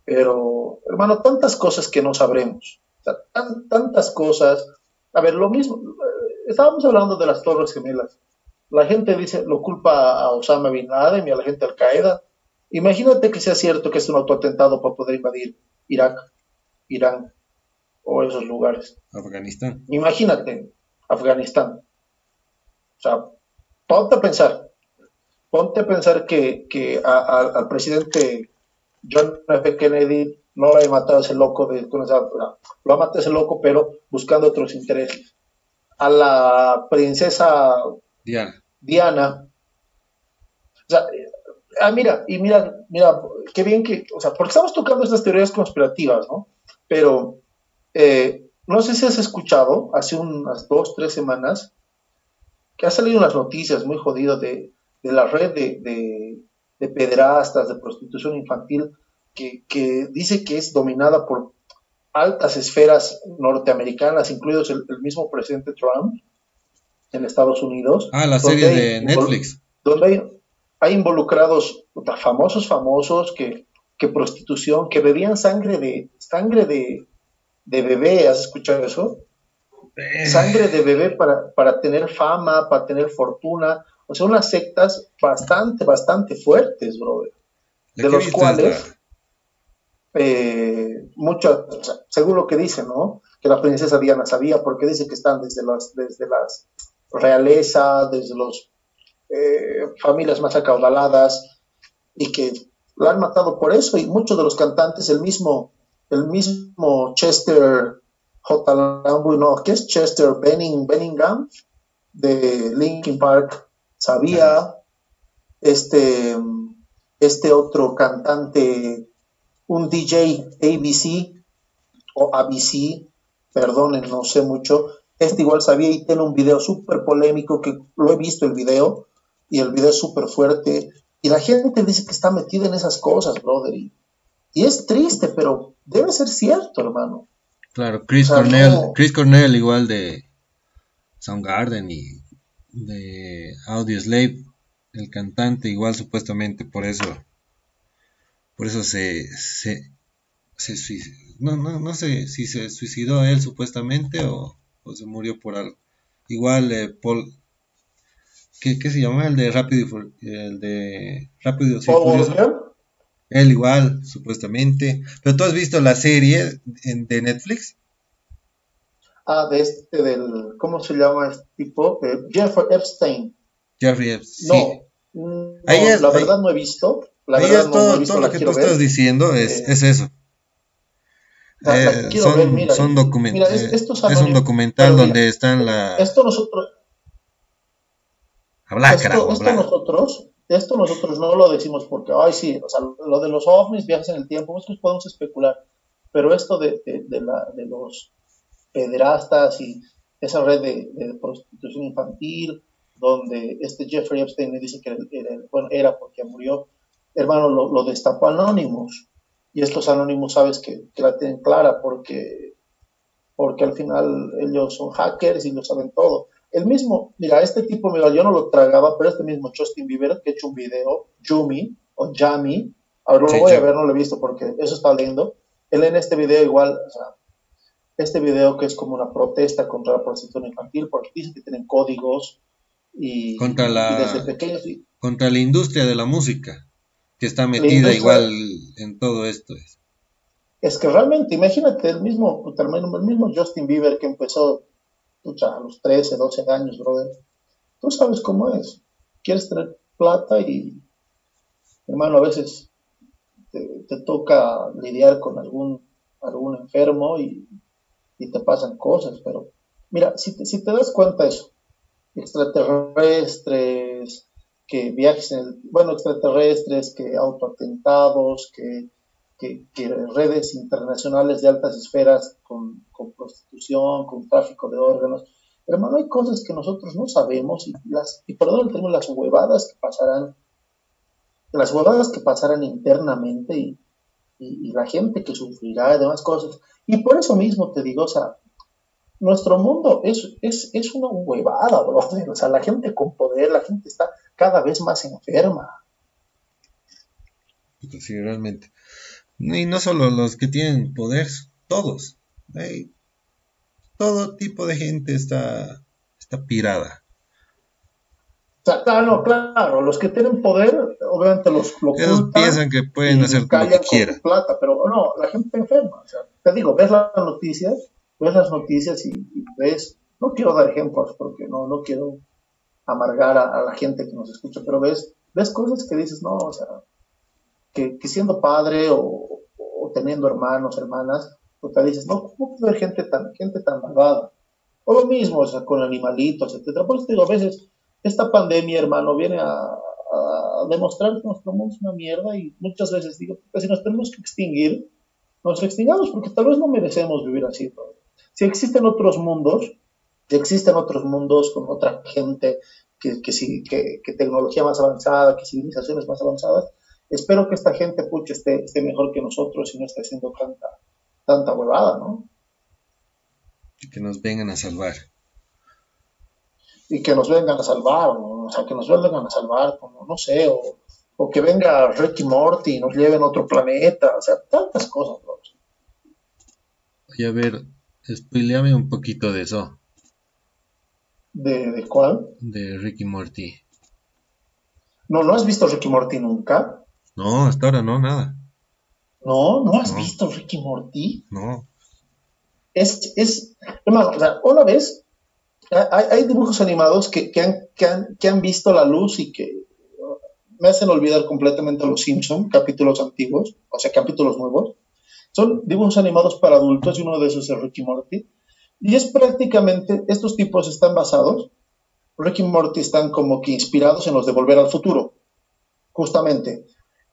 pero, hermano, tantas cosas que no sabremos, tantas cosas, a ver, lo mismo, estábamos hablando de las Torres Gemelas, la gente dice, lo culpa a Osama Bin Laden y a la gente Al Qaeda, Imagínate que sea cierto que es un autoatentado para poder invadir Irak, Irán o esos lugares. Afganistán. Imagínate, Afganistán. O sea, ponte a pensar, ponte a pensar que, que al presidente John F. Kennedy no lo ha matado ese loco, de, lo ha matado ese loco, pero buscando otros intereses. A la princesa Diana. Diana o sea, ah, mira, y mira, mira, qué bien que, o sea, porque estamos tocando estas teorías conspirativas, ¿no? Pero eh, no sé si has escuchado hace unas dos, tres semanas que ha salido unas noticias muy jodidas de, la red de, de, pedrastas, de prostitución infantil, que, que, dice que es dominada por altas esferas norteamericanas, incluidos el, mismo presidente Trump en Estados Unidos. Ah, la serie de Netflix. Donde hay, hay involucrados famosos, famosos que, que, prostitución, que bebían sangre de sangre de, de bebé, ¿has escuchado eso? Eh. Sangre de bebé para, para tener fama, para tener fortuna. O sea, unas sectas bastante, bastante fuertes, brother. De, los cuales, eh, mucho, según lo que dicen, ¿no? Que la princesa Diana sabía, porque dice que están desde las, desde las realeza, desde los eh, familias más acaudaladas y que lo han matado por eso y muchos de los cantantes, el mismo, el mismo Chester J. no, ¿qué es Chester Benning, Benningham de Linkin Park? Sabía, este, este otro cantante un DJ ABC o ABC, perdonen, no sé mucho. Este igual sabía y tiene un video súper polémico que lo he visto el video y el video es súper fuerte. Y la gente dice que está metida en esas cosas, brother. Y, es triste, pero debe ser cierto, hermano. Claro, Chris Cornell, Chris Cornell igual de Soundgarden y de Audio Slave, el cantante igual supuestamente por eso por eso se, se, se no, no, no sé si se suicidó él supuestamente o, se murió por algo. Igual eh, Paul, ¿qué, se llama? El de Rápido el de Rápido Él igual, supuestamente. Pero tú has visto la serie de Netflix? Ah, de este, del, ¿cómo se llama este tipo? Jeffrey Epstein. Jeffrey Epstein. No, la verdad no he visto. La verdad, no, todo, todo lo que tú estás diciendo es, eh, es eso. Eh, son, son documentos. Eh, es, un documental donde están la. Esto nosotros. Habla, esto, esto nosotros, esto nosotros no lo decimos porque, ay, sí, o sea, lo de los ovnis, viajes en el tiempo, nosotros podemos especular. Pero esto de, de, la, de los pederastas y esa red de, de, prostitución infantil, donde este Jeffrey Epstein le dice que era, bueno, era porque murió, hermano, lo, lo destapó Anonymous y estos anónimos sabes que, la tienen clara porque, porque al final ellos son hackers y lo saben todo. El mismo, mira, este tipo, mira, yo no lo tragaba, pero este mismo Justin Bieber que ha hecho un video, Jumi o Jami, ahora lo voy a ver, no lo he visto porque eso está leyendo. Él en este video igual, o sea, este video que es como una protesta contra la prostitución infantil porque dicen que tienen códigos y, contra la, desde pequeños... contra la industria de la música que está metida igual en todo esto. Es. es que realmente, imagínate, el mismo, el mismo Justin Bieber que empezó a los 13, 12 años, brother. Tú sabes cómo es. Quieres tener plata y, hermano, a veces te, toca lidiar con algún, algún enfermo y, y, te pasan cosas, pero mira, si te, si te das cuenta eso, extraterrestres, que viajes, en bueno, extraterrestres, que autoatentados, que, que, redes internacionales de altas esferas con, prostitución, con tráfico de órganos. Hermano, hay cosas que nosotros no sabemos y, las, y perdón el las huevadas que pasarán, las huevadas que pasarán internamente y, y, la gente que sufrirá y demás cosas. Y por eso mismo te digo, o sea, nuestro mundo es, es, es una huevada, bro. O sea, la gente con poder, la gente está cada vez más enferma. Sí, realmente. Y no solo los que tienen poder, todos. todo tipo de gente está, está pirada. Claro, claro, los que tienen poder, obviamente los lo Ellos piensan que pueden hacer lo que quieran. Plata, pero no, la gente enferma. O sea, te digo, ves las noticias, ves las noticias y, ves, no quiero dar ejemplos porque no, no quiero amargar a, la gente que nos escucha, pero ves, ves cosas que dices, no, o sea, que, siendo padre o, teniendo hermanos, hermanas, pues te dices, no, ¿cómo puede haber gente tan, gente tan malvada? O lo mismo, o sea, con animalitos, etcétera. Por eso digo, a veces, esta pandemia, hermano, viene a, demostrar que nuestro mundo es una mierda y muchas veces digo, pues si nos tenemos que extinguir, nos extingamos porque tal vez no merecemos vivir así. Si existen otros mundos, existen otros mundos con otra gente, que, que, que, tecnología más avanzada, que civilizaciones más avanzadas. Espero que esta gente, pucha, esté, esté mejor que nosotros y no esté haciendo tanta, tanta huevada, ¿no? Y que nos vengan a salvar. Y que nos vengan a salvar, o, sea, que nos vengan a salvar, como, no sé, o, o que venga Ricky Morty y nos lleven a otro planeta, o sea, tantas cosas, bro. Oye, a ver, spoileame un poquito de eso. ¿De, ¿De, cuál? De Ricky Morty. No, ¿no has visto Ricky Morty nunca? No, hasta ahora no, nada. No, ¿no has visto Ricky Morty? No. Es, es, hermano, o sea, una vez, hay, hay dibujos animados que, que, han, que, han, que han visto la luz y que me hacen olvidar completamente los Simpson, capítulos antiguos, o sea, capítulos nuevos. Son dibujos animados para adultos y uno de esos es Ricky Morty. Y es prácticamente, estos tipos están basados, Rick y Morty están como que inspirados en los de Volver al Futuro. Justamente,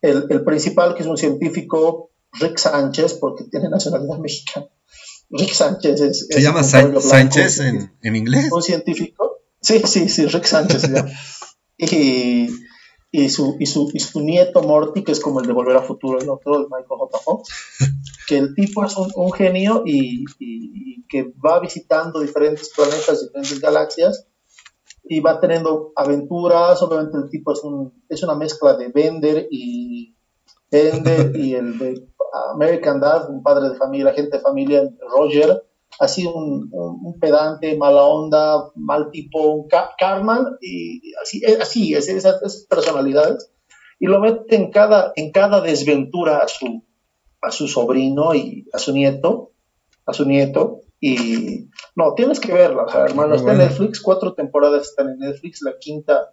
el, principal, que es un científico Rick Sánchez, porque tiene nacionalidad mexicana. Rick Sánchez es... ¿Se llama Sánchez en, en, inglés? Un científico. Sí, sí, sí, Rick Sánchez y, y, su, y, su, y su nieto Morty, que es como el de Volver a Futuro, el otro, el Michael J. Fox, que el tipo es un, un genio y, y, que va visitando diferentes planetas, diferentes galaxias, y va teniendo aventuras. Obviamente el tipo es, un, es una mezcla de Bender y Bender y el de American Dad, un padre de familia, gente de familia, Roger, así un, un, pedante, mala onda, mal tipo, un Carman, y así, así es, esas, personalidades, y lo mete en cada, en cada desventura a su, a su sobrino y a su nieto, a su nieto, y no, tienes que verla, o sea, hermano, está en Netflix, cuatro temporadas están en Netflix, la quinta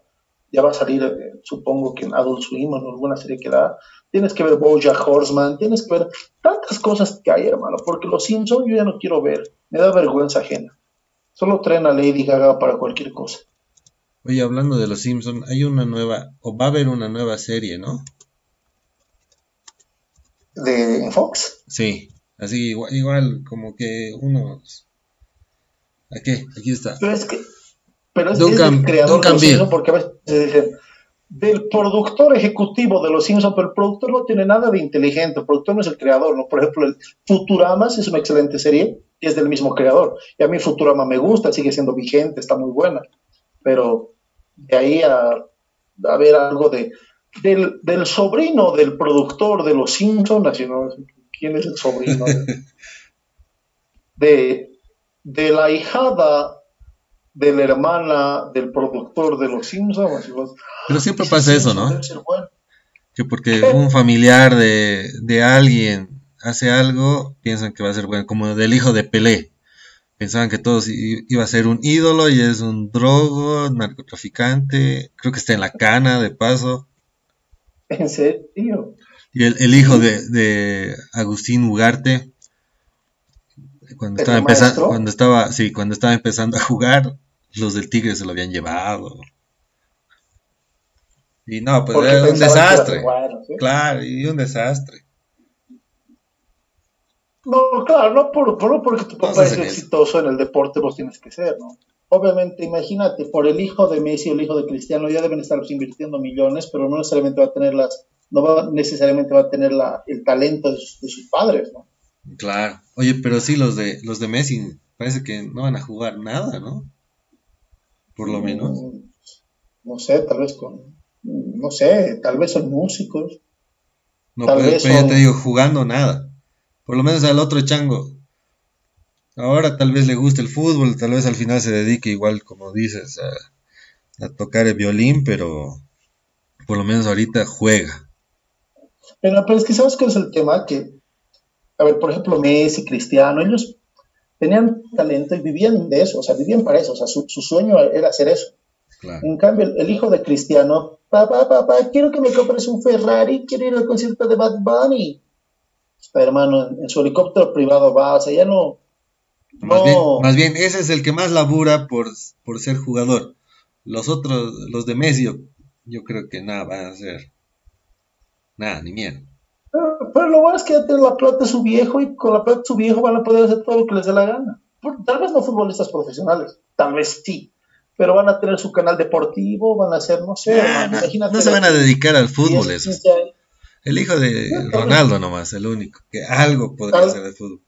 ya va a salir, eh, supongo que en Adult Swim o en alguna serie que da, tienes que ver Bojack Horseman, tienes que ver tantas cosas que hay, hermano, porque los Simpsons yo ya no quiero ver, me da vergüenza ajena. Solo traen a Lady Gaga para cualquier cosa. Oye, hablando de los Simpsons, hay una nueva, o va a haber una nueva serie, ¿no? ¿De Fox? Sí, así igual, como que unos... Aquí, aquí está. Pero es que, pero es, el creador de los Simpsons, porque a veces dicen, del productor ejecutivo de Los Simpsons, pero el productor no tiene nada de inteligente, el productor no es el creador, ¿no? Por ejemplo, el Futuramas es una excelente serie y es del mismo creador. Y a mí Futurama me gusta, sigue siendo vigente, está muy buena. Pero de ahí a, a ver algo de del, del, sobrino del productor de Los Simpsons, ¿quién es el sobrino? de, de la hijada de la hermana del productor de Los Simpsons. Pero siempre pasa eso, ¿no? Que porque un familiar de, de, alguien hace algo, piensan que va a ser bueno, como del hijo de Pelé. Pensaban que todos iba a ser un ídolo y es un drogo, narcotraficante, creo que está en la cana de paso. ¿En serio? Y el, el hijo de, de, Agustín Ugarte, cuando estaba empezando, cuando estaba, sí, cuando estaba empezando a jugar, los del Tigre se lo habían llevado. Y no, pues era un desastre. Claro, y un desastre. No, claro, no, por, por porque tu papá es exitoso en el deporte, vos tienes que ser, ¿no? Obviamente, imagínate, por el hijo de Messi o el hijo de Cristiano ya deben estar invirtiendo millones, pero no necesariamente va a tener las, no va, necesariamente va a tener la, el talento de sus, de sus, padres, ¿no? Claro. Oye, pero sí, los de, los de Messi parece que no van a jugar nada, ¿no? por lo menos. No, sé, tal vez con, no sé, tal vez son músicos. No, tal pero, vez ya te digo, jugando nada. Por lo menos al otro chango. Ahora tal vez le guste el fútbol, tal vez al final se dedique igual, como dices, a, a tocar el violín, pero por lo menos ahorita juega. Pero, pero es que sabes qué es el tema, que, a ver, por ejemplo, Messi, Cristiano, ellos tenían talento y vivían de eso, o sea, vivían para eso, o sea, su, sueño era hacer eso. En cambio, el, hijo de Cristiano, papá, papá, quiero que me compres un Ferrari, quiero ir al concierto de Bad Bunny. hermano, en, su helicóptero privado va, o sea, ya no... Más, Bien, más bien, ese es el que más labura por, por ser jugador. Los otros, los de Messi, yo, creo que nada van a hacer. Nada, ni miedo. Pero, lo bueno es que ya tienen la plata de su viejo y con la plata de su viejo van a poder hacer todo lo que les dé la gana. Tal vez no futbolistas profesionales, tal vez sí, pero van a tener su canal deportivo, van a hacer, no sé, no, se van a dedicar al fútbol eso. El hijo de Ronaldo nomás, el único, que algo podría hacer de fútbol.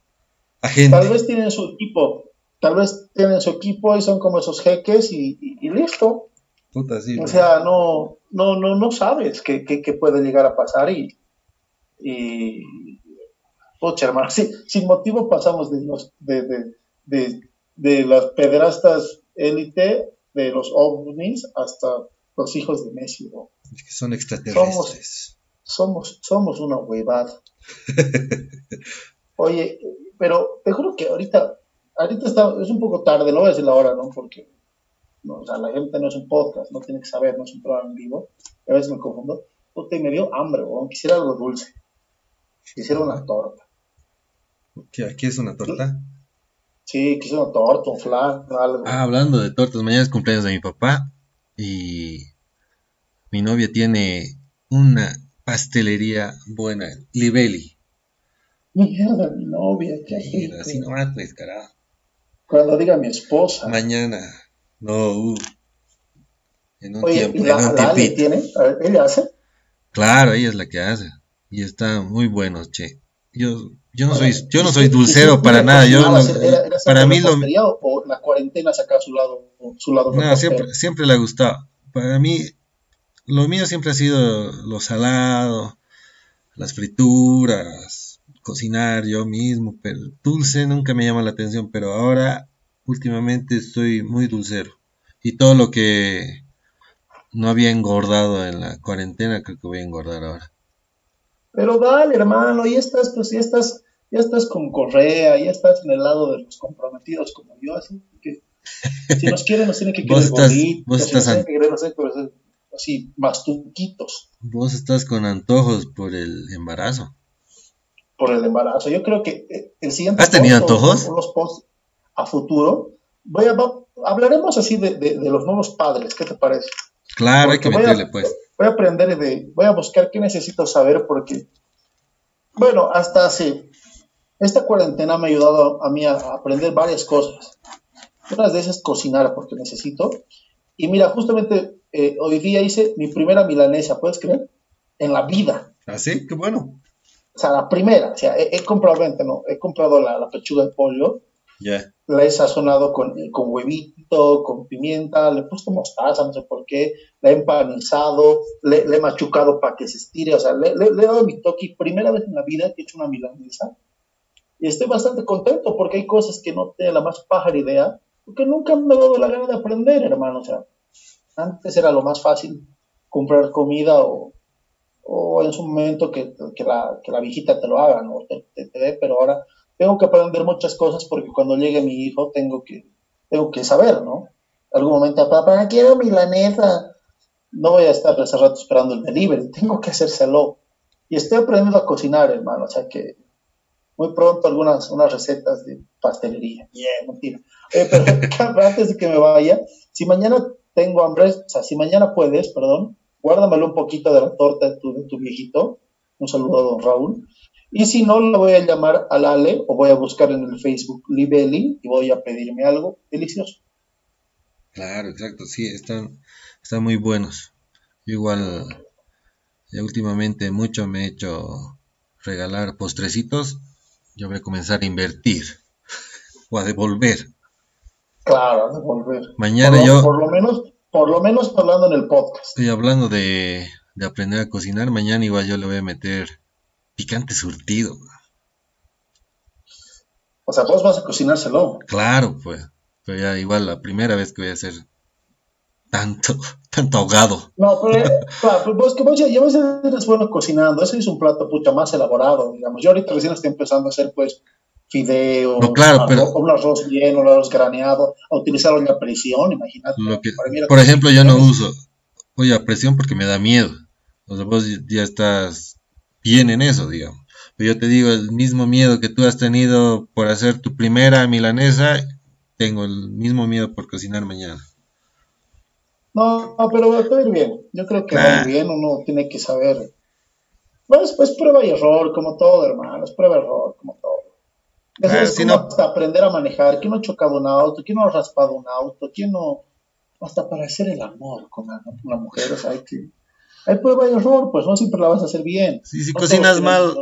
Tal vez tienen su equipo, tal vez tienen su equipo y son como esos jeques y, listo. o sea, no, no, no, no sabes qué, qué, qué puede llegar a pasar y, y, pocha, hermano, sin motivo pasamos de, los, de, de, de, las pedrastas élite, de los ovnis, hasta los hijos de Messi, que son extraterrestres. Somos, somos, una huevada. Oye, pero te juro que ahorita, ahorita está, es un poco tarde, no voy a decir la hora, ¿no? Porque no, o sea, la gente no es un podcast, no tiene que saber, no es un programa en vivo. A veces me confundo. Puta, me dio hambre, weón. Quisiera algo dulce. Hicieron una torta. ¿Qué, ¿Aquí es una torta? Sí, quise una torta, un flan, algo. Ah, hablando de tortas, mañana es cumpleaños de mi papá y mi novia tiene una pastelería buena, Libelli. Mierda, mi novia, qué Mira, así nomás, pues, carajo. Cuando diga mi esposa. Mañana. No, uh. En un Oye, tiempo, ¿y la, en un la tiene? A ver, ¿Ella hace? Claro, ella es la que hace. Y está muy bueno, che. Yo, yo no soy, yo no ¿y soy dulcero para nada. Yo cocinaba, no- ¿era- era para mí lo, o, la cuarentena saca su lado, su lado No, siempre, siempre le ha gustado. Para mí, lo mío siempre ha sido lo salado, las frituras, cocinar yo mismo, pero dulce nunca me llama la atención, pero ahora últimamente estoy muy dulcero. Y todo lo que no había engordado en la cuarentena, creo que voy a engordar ahora. Pero dale, hermano, ya estás, pues ya estás, ya estás con Correa, ya estás en el lado de los comprometidos como yo, así que si nos quieren nos tienen que querer gorditos, vos si estás nos tienen que querer hacer, así, tuquitos Vos estás con antojos por el embarazo. por el embarazo. Yo creo que eh, el siguiente ¿Has tenido post antojos? o los posts a futuro, voy a, hablaremos así de, de- de los nuevos padres, ¿qué te parece? Claro, hay que a- meterle pues. Voy a aprender de, voy a buscar qué necesito saber porque, bueno, hasta hace, esta cuarentena me ha ayudado a, a mí a, a aprender varias cosas. Una de esas es cocinar porque necesito. Y mira, justamente eh, hoy día hice mi primera milanesa, ¿puedes creer? En la vida. ¿Así? ¿Ah, Qué bueno. O sea, la primera. O sea, he, he comprado, vente, no, he comprado la, la pechuga de pollo, Ya. la he sazonado con, con huevito, con pimienta, le he puesto mostaza, no sé por qué, la he empanizado, le, le he machucado para que se estire, o sea, le, le- he dado mi toque. Primera vez en la vida que he hecho una milanesa y estoy bastante contento porque hay cosas que no tengo la más pájara idea, porque nunca me he dado la gana de aprender, hermano. O sea, antes era lo más fácil comprar comida o, o en su momento que, que la, que la viejita te lo haga, ¿no? Te- te dé, pero ahora tengo que aprender muchas cosas porque cuando llegue mi hijo tengo que, tengo que saber, ¿no? Algún momento, papá, quiero milanesa. No voy a estar ese rato esperando el delivery, tengo que hacérselo. Y estoy aprendiendo a cocinar, hermano, o sea que muy pronto algunas unas recetas de pastelería. Yeah, mentira. Eh, pero antes de que me vaya, si mañana tengo hambre, o sea, si mañana puedes, perdón, guárdamelo un poquito de la torta de tu, de tu viejito. Un saludo a don Raúl. Y si no, le voy a llamar al Ale o voy a buscar en el Facebook Libeli y voy a pedirme algo delicioso. Claro, exacto, sí, están, están muy buenos. Yo igual, ya últimamente mucho me he hecho regalar postrecitos. Yo voy a comenzar a invertir o a devolver. Claro, a devolver. Mañana por lo, yo- Por lo menos, por lo menos hablando en el podcast. Estoy hablando de, de aprender a cocinar. Mañana igual yo le voy a meter picante surtido. O sea, vos vas a cocinárselo. Claro, pues. Pero ya igual la primera vez que voy a hacer tanto, tanto ahogado. No, pero, claro, vos que vos ya, ya eres bueno cocinando, ese es un plato pucha más elaborado, digamos. Yo ahorita recién estoy empezando a hacer pues fideos, No, claro, arroz- pero- un arroz bien, un arroz graneado, a utilizar olla a presión, imagínate. Que, por ejemplo, yo no uso olla a presión porque me da miedo. O sea, vos ya estás bien en eso, digamos. Pero yo te digo, el mismo miedo que tú has tenido por hacer tu primera milanesa, tengo el mismo miedo por cocinar mañana. No, no, pero va a ir bien. Yo creo que va a Claro. ir bien, uno tiene que saber. Bueno, pues prueba y error, como todo, hermano, es prueba y error, como todo. Es, Claro, es si como no- hasta aprender a manejar. ¿Quién no ha chocado un auto? ¿Quién no ha raspado un auto? ¿Quién no...? Hasta para hacer el amor con la, una mujer, o sea, hay que... Hay prueba y error, pues no siempre la vas a hacer bien. Sí, si No cocinas mal,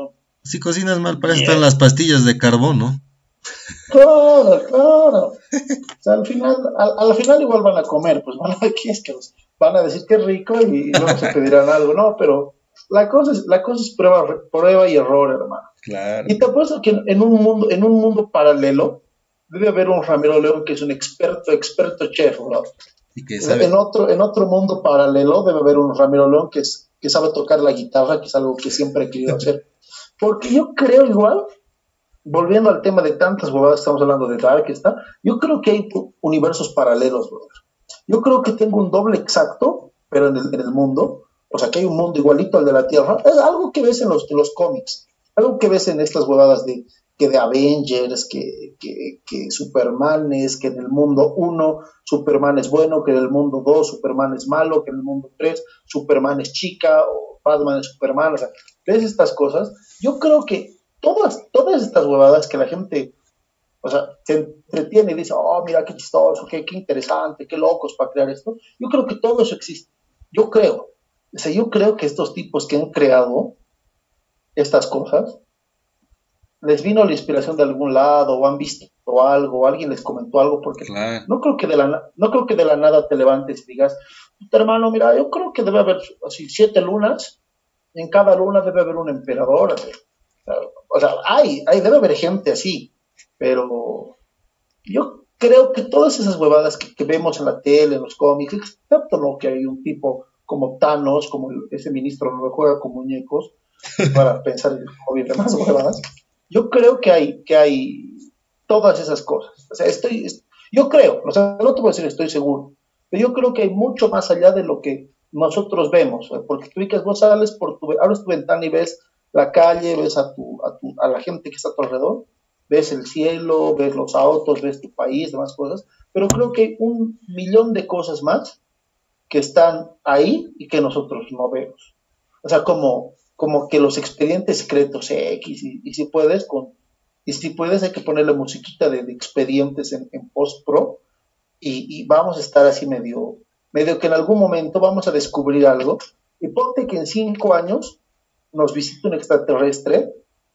si cocinas mal, para eso están las pastillas de carbón, ¿no? Claro, claro. O sea, al final, al, al final igual van a comer, pues van a, ¿qué es que los- van a decir que rico y, y luego se pedirán algo, ¿no? Pero la cosa es, la cosa es prueba, prueba y error, hermano. Claro. Y te apuesto que en, en un mundo, en un mundo paralelo debe haber un Ramiro León que es un experto, experto chef, bro. Y que sabe, En otro, en otro mundo paralelo debe haber un Ramiro León que, es, que sabe tocar la guitarra, que es algo que siempre he querido hacer. Porque yo creo igual, volviendo al tema de tantas huevadas, estamos hablando de Dark, está, yo creo que hay universos paralelos, brother. Yo creo que tengo un doble exacto, pero en el, en el mundo, o sea, que hay un mundo igualito al de la Tierra, es algo que ves en los, en los cómics, algo que ves en estas huevadas de que de Avengers, que, que, Superman es, que en el mundo 1 Superman es bueno, que en el mundo 2 Superman es malo, que en el mundo 3 Superman es chica, o Batman es Superman, o sea, ves estas cosas. Yo creo que todas, todas estas huevadas que la gente, o sea, se entretiene y dice, oh, mira qué chistoso, qué, qué interesante, qué locos para crear esto. Yo creo que todo eso existe. Yo creo. O sea, yo creo que estos tipos que han creado estas cosas, les vino la inspiración de algún lado, o han visto algo, o alguien les comentó algo, porque no, creo que de la, no creo que de la nada te levantes y digas, hermano, mira, yo creo que debe haber así siete lunas, y en cada luna debe haber un emperador. O sea, hay, hay, debe haber gente así, pero yo creo que todas esas huevadas que, vemos en la tele, en los cómics, excepto lo que hay un tipo como Thanos, como ese ministro no juega con muñecos, para pensar en demás huevadas, yo creo que hay, que hay todas esas cosas. O sea, estoy, yo creo, o sea, no te voy a decir estoy seguro, pero yo creo que hay mucho más allá de lo que nosotros vemos, porque tú que vos sales por tu, abres tu ventana y ves la calle, ves a, tu, a, tu, a la gente que está a tu alrededor, ves el cielo, ves los autos, ves tu país, demás cosas, pero creo que hay un millón de cosas más que están ahí y que nosotros no vemos. O sea, como, como que los expedientes secretos X, y, si puedes, con, y si puedes hay que ponerle musiquita de, expedientes en, post pro, y, vamos a estar así medio, medio que en algún momento vamos a descubrir algo, y ponte que en cinco años nos visite un extraterrestre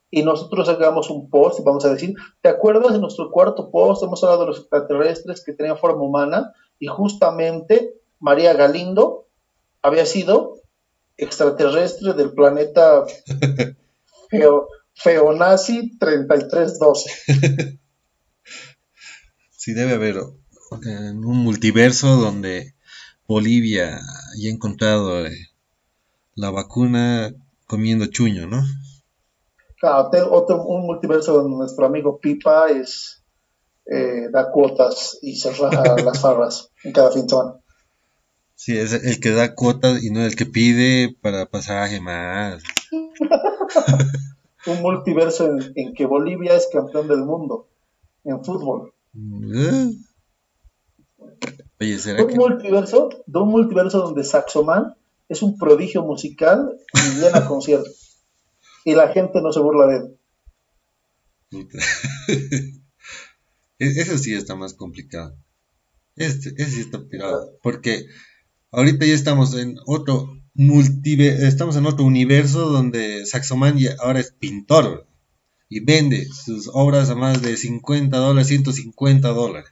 y nosotros hagamos un post y vamos a decir, ¿te acuerdas de nuestro cuarto post? Hemos hablado de los extraterrestres que tenían forma humana y justamente María Galindo había sido extraterrestre del planeta Feo, Feonazi 3312. Sí, debe haber un multiverso donde Bolivia haya encontrado eh, la vacuna comiendo chuño, ¿no? Claro, otro, un multiverso donde nuestro amigo Pipa es eh, da cuotas y se raja las farras en cada fin de semana. Sí, es el que da cuotas y no el que pide para pasaje más. un multiverso en, que Bolivia es campeón del mundo en fútbol. ¿Eh? Oye, ¿será un multiverso, de un multiverso donde Saxoman es un prodigio musical y llena conciertos. Y la gente no se burla de él. E-, eso sí está más complicado. Este, ese sí está pirado. Porque ahorita ya estamos en otro estamos en otro universo donde Saxoman ya ahora es pintor y vende sus obras a más de 50 dólares, 150 dólares.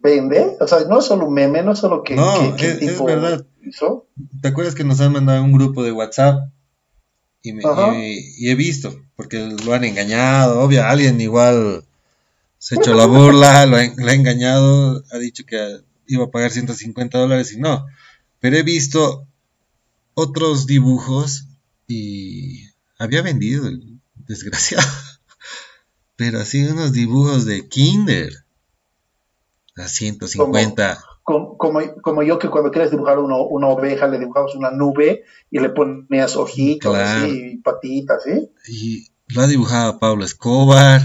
¿Vende? O sea, no es solo un meme, no es solo que... No, es, verdad. ¿Te acuerdas que nos han mandado un grupo de WhatsApp? Y, y, he visto, porque lo han engañado, obvio, alguien igual se ha hecho la burla, lo ha, lo ha engañado, ha dicho que iba a pagar 150 dólares y no. Pero he visto otros dibujos y había vendido el desgraciado. Pero así unos dibujos de Kinder a 150. Como, como, yo que cuando quieres dibujar una oveja le dibujabas una nube y le ponías ojitos y patitas, ¿sí? Y lo ha dibujado Pablo Escobar.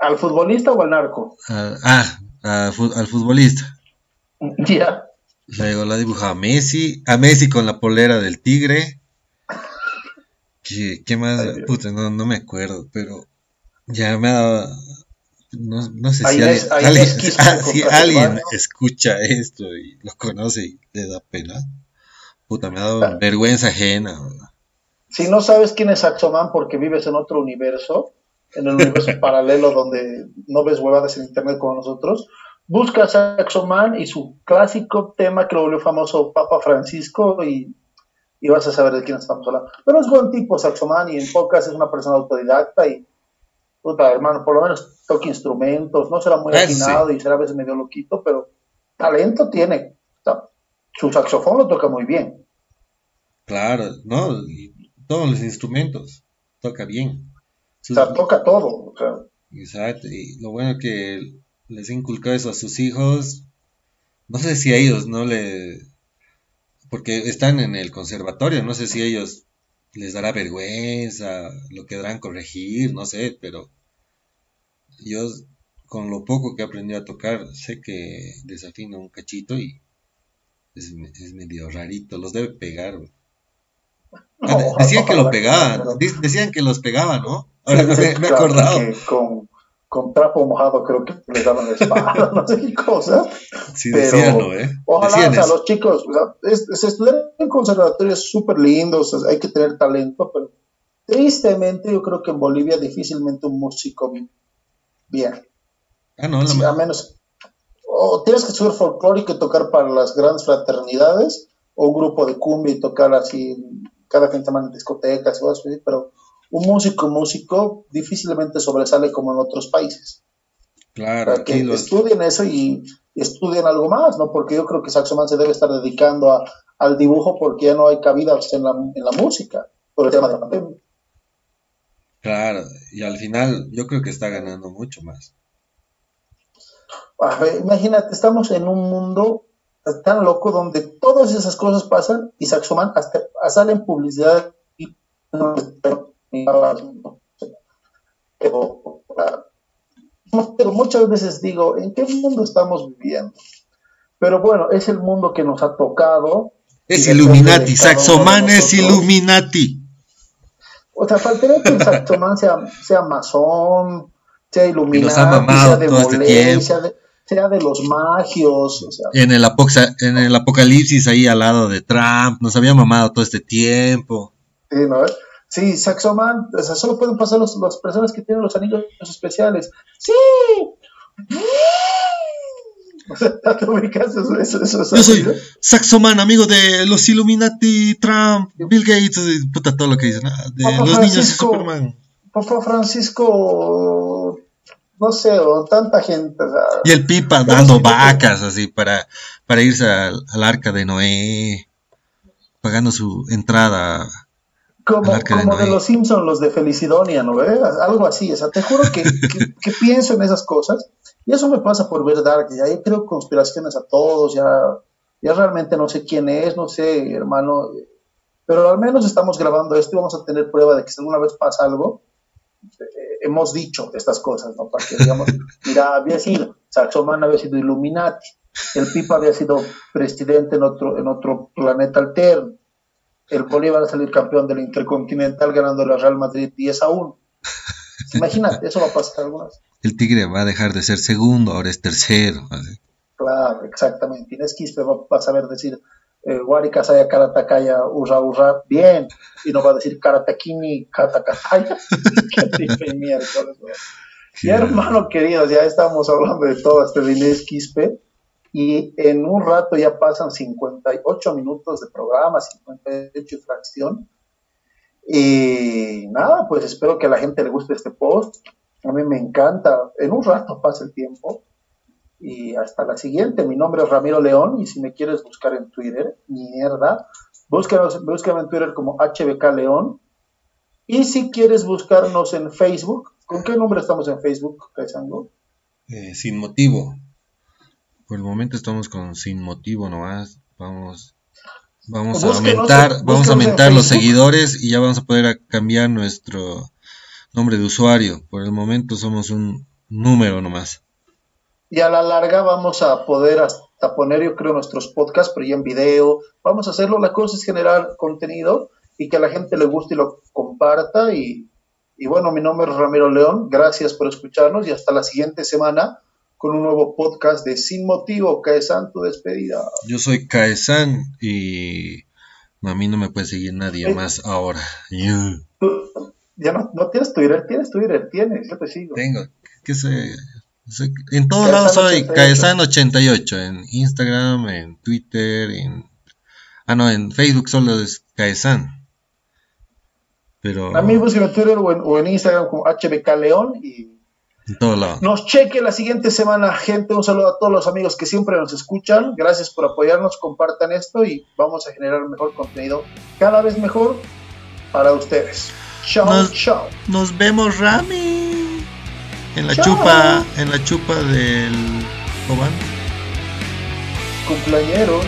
¿Al futbolista o al narco? ah, al futbolista. Ya. Luego la dibujado a Messi, a Messi con la polera del tigre. ¿Qué, más? Puta, no, no me acuerdo, pero ya me ha dado... No, no sé si alguien, escucha esto y lo conoce y le da pena. Puta, me ha dado ah. vergüenza ajena. Si no sabes quién es Axoman porque vives en otro universo, en el universo paralelo donde no ves huevadas en internet como nosotros, busca a Saxo Man y su clásico tema que lo volvió famoso Papa Francisco y, vas a saber de quién estamos hablando. Pero es buen tipo Saxo Man y en pocas es una persona autodidacta y, puta, hermano, por lo menos toca instrumentos, no será muy afinado y será a veces medio loquito, pero talento tiene. su saxofón lo toca muy bien. Claro, no, todos los instrumentos toca bien. O sea, toca todo. Exacto, y lo bueno que les inculcó eso a sus hijos. No sé si a ellos no le... Porque están en el conservatorio, no sé si a ellos les dará vergüenza, lo querrán corregir, no sé, pero yo con lo poco que aprendí a tocar, sé que desafino un cachito y es, medio rarito, los debe pegar. Decían que lo pegaban, decían que los pegaban, ¿no? Ahora me, he acordado. con, con, trapo mojado creo que les daban la espada, no sé qué cosa. Sí, decían, ¿no? ¿eh? Ojalá, o sea, los chicos, o sea, se estudiar en conservatorios súper lindos, hay que tener talento, pero tristemente yo creo que en Bolivia difícilmente un músico bien. Ah, no, la... a menos, o tienes que ser folclórico y tocar para las grandes fraternidades, o un grupo de cumbia y tocar así cada de semana en discotecas o así, pero un músico músico difícilmente sobresale como en otros países. Claro, Para que estudien eso y, estudien algo más, ¿no? Porque yo creo que Saxoman se debe estar dedicando a, al dibujo porque ya no hay cabida en la, en la música por el tema de la pandemia. Claro, y al final yo creo que está ganando mucho más. imagínate, estamos en un mundo tan loco donde todas esas cosas pasan y Saxoman hasta sale en publicidad y pero, muchas veces digo, ¿en qué mundo estamos viviendo? Pero bueno, es el mundo que nos ha tocado. Es Illuminati, Saxoman es Illuminati. O sea, faltaría que el Saxoman sea, sea masón, sea Illuminati, sea de este sea de los magios. en, el en el apocalipsis ahí al lado de Trump, nos había mamado todo este tiempo. Sí, ¿no? Sí, Saxoman, o sea, solo pueden pasar los, las personas que tienen los anillos especiales. ¡Sí! O sea, eso, eso, Yo soy Saxoman, amigo de los Illuminati, Trump, Bill Gates, puta, todo lo que dicen. De los niños de Superman. Papá Francisco, no sé, o tanta gente. y el Pipa dando vacas así para, para irse al, al arca de Noé, pagando su entrada como, como de, los Simpsons, los de Felicidonia, ¿no ves? Algo así, o sea, te juro que, que, pienso en esas cosas y eso me pasa por ver Dark, ya yo creo conspiraciones a todos, ya, ya realmente no sé quién es, no sé, hermano, pero al menos estamos grabando esto y vamos a tener prueba de que si alguna vez pasa algo, eh, hemos dicho estas cosas, ¿no? Para que digamos, mira, había sido, Saxoman había sido Illuminati, el Pipa había sido presidente en otro, en otro planeta alterno el Bolívar va a salir campeón del Intercontinental ganando la Real Madrid 10 a 1. Imagínate, eso va a pasar algunas. El Tigre va a dejar de ser segundo, ahora es tercero. Claro, exactamente. Inés Quispe va, a saber decir eh, Saya Karatakaya Urra Urra bien, y no va a decir Karatakini Katakataya. y hermano querido, ya estamos hablando de todo este de Inés Quispe y en un rato ya pasan 58 minutos de programa, 58 fracción. Y nada, pues espero que a la gente le guste este post. A mí me encanta. En un rato pasa el tiempo. Y hasta la siguiente. Mi nombre es Ramiro León y si me quieres buscar en Twitter, mierda, búscame, búscame en Twitter como HBK León. Y si quieres buscarnos en Facebook, ¿con qué nombre estamos en Facebook, Kaisango? Eh, sin motivo. Por el momento estamos con sin motivo nomás. Vamos, vamos a aumentar, vamos a aumentar los seguidores y ya vamos a poder cambiar nuestro nombre de usuario. Por el momento somos un número nomás. Y a la larga vamos a poder hasta poner, yo creo, nuestros podcasts, pero ya en video. Vamos a hacerlo. La cosa es generar contenido y que a la gente le guste y lo comparta. Y, y bueno, mi nombre es Ramiro León. Gracias por escucharnos y hasta la siguiente semana con un nuevo podcast de Sin Motivo. Caesan, tu despedida. Yo soy Caesan y a mí no me puede seguir nadie eh, más ahora. ya no, no, tienes Twitter, tienes Twitter, tienes, yo te sigo. Tengo, que sé, en todos lados soy Caesan88, en Instagram, en Twitter, en... Ah, no, en Facebook solo es Caesan. Pero... A mí búsqueme en Twitter o en, o en Instagram como HBK León y nos cheque la siguiente semana, gente. Un saludo a todos los amigos que siempre nos escuchan. Gracias por apoyarnos, compartan esto y vamos a generar mejor contenido cada vez mejor para ustedes. Chao, chao. Nos vemos, Rami. En la chupa, en la chupa del Cobán. Cumpleañeros.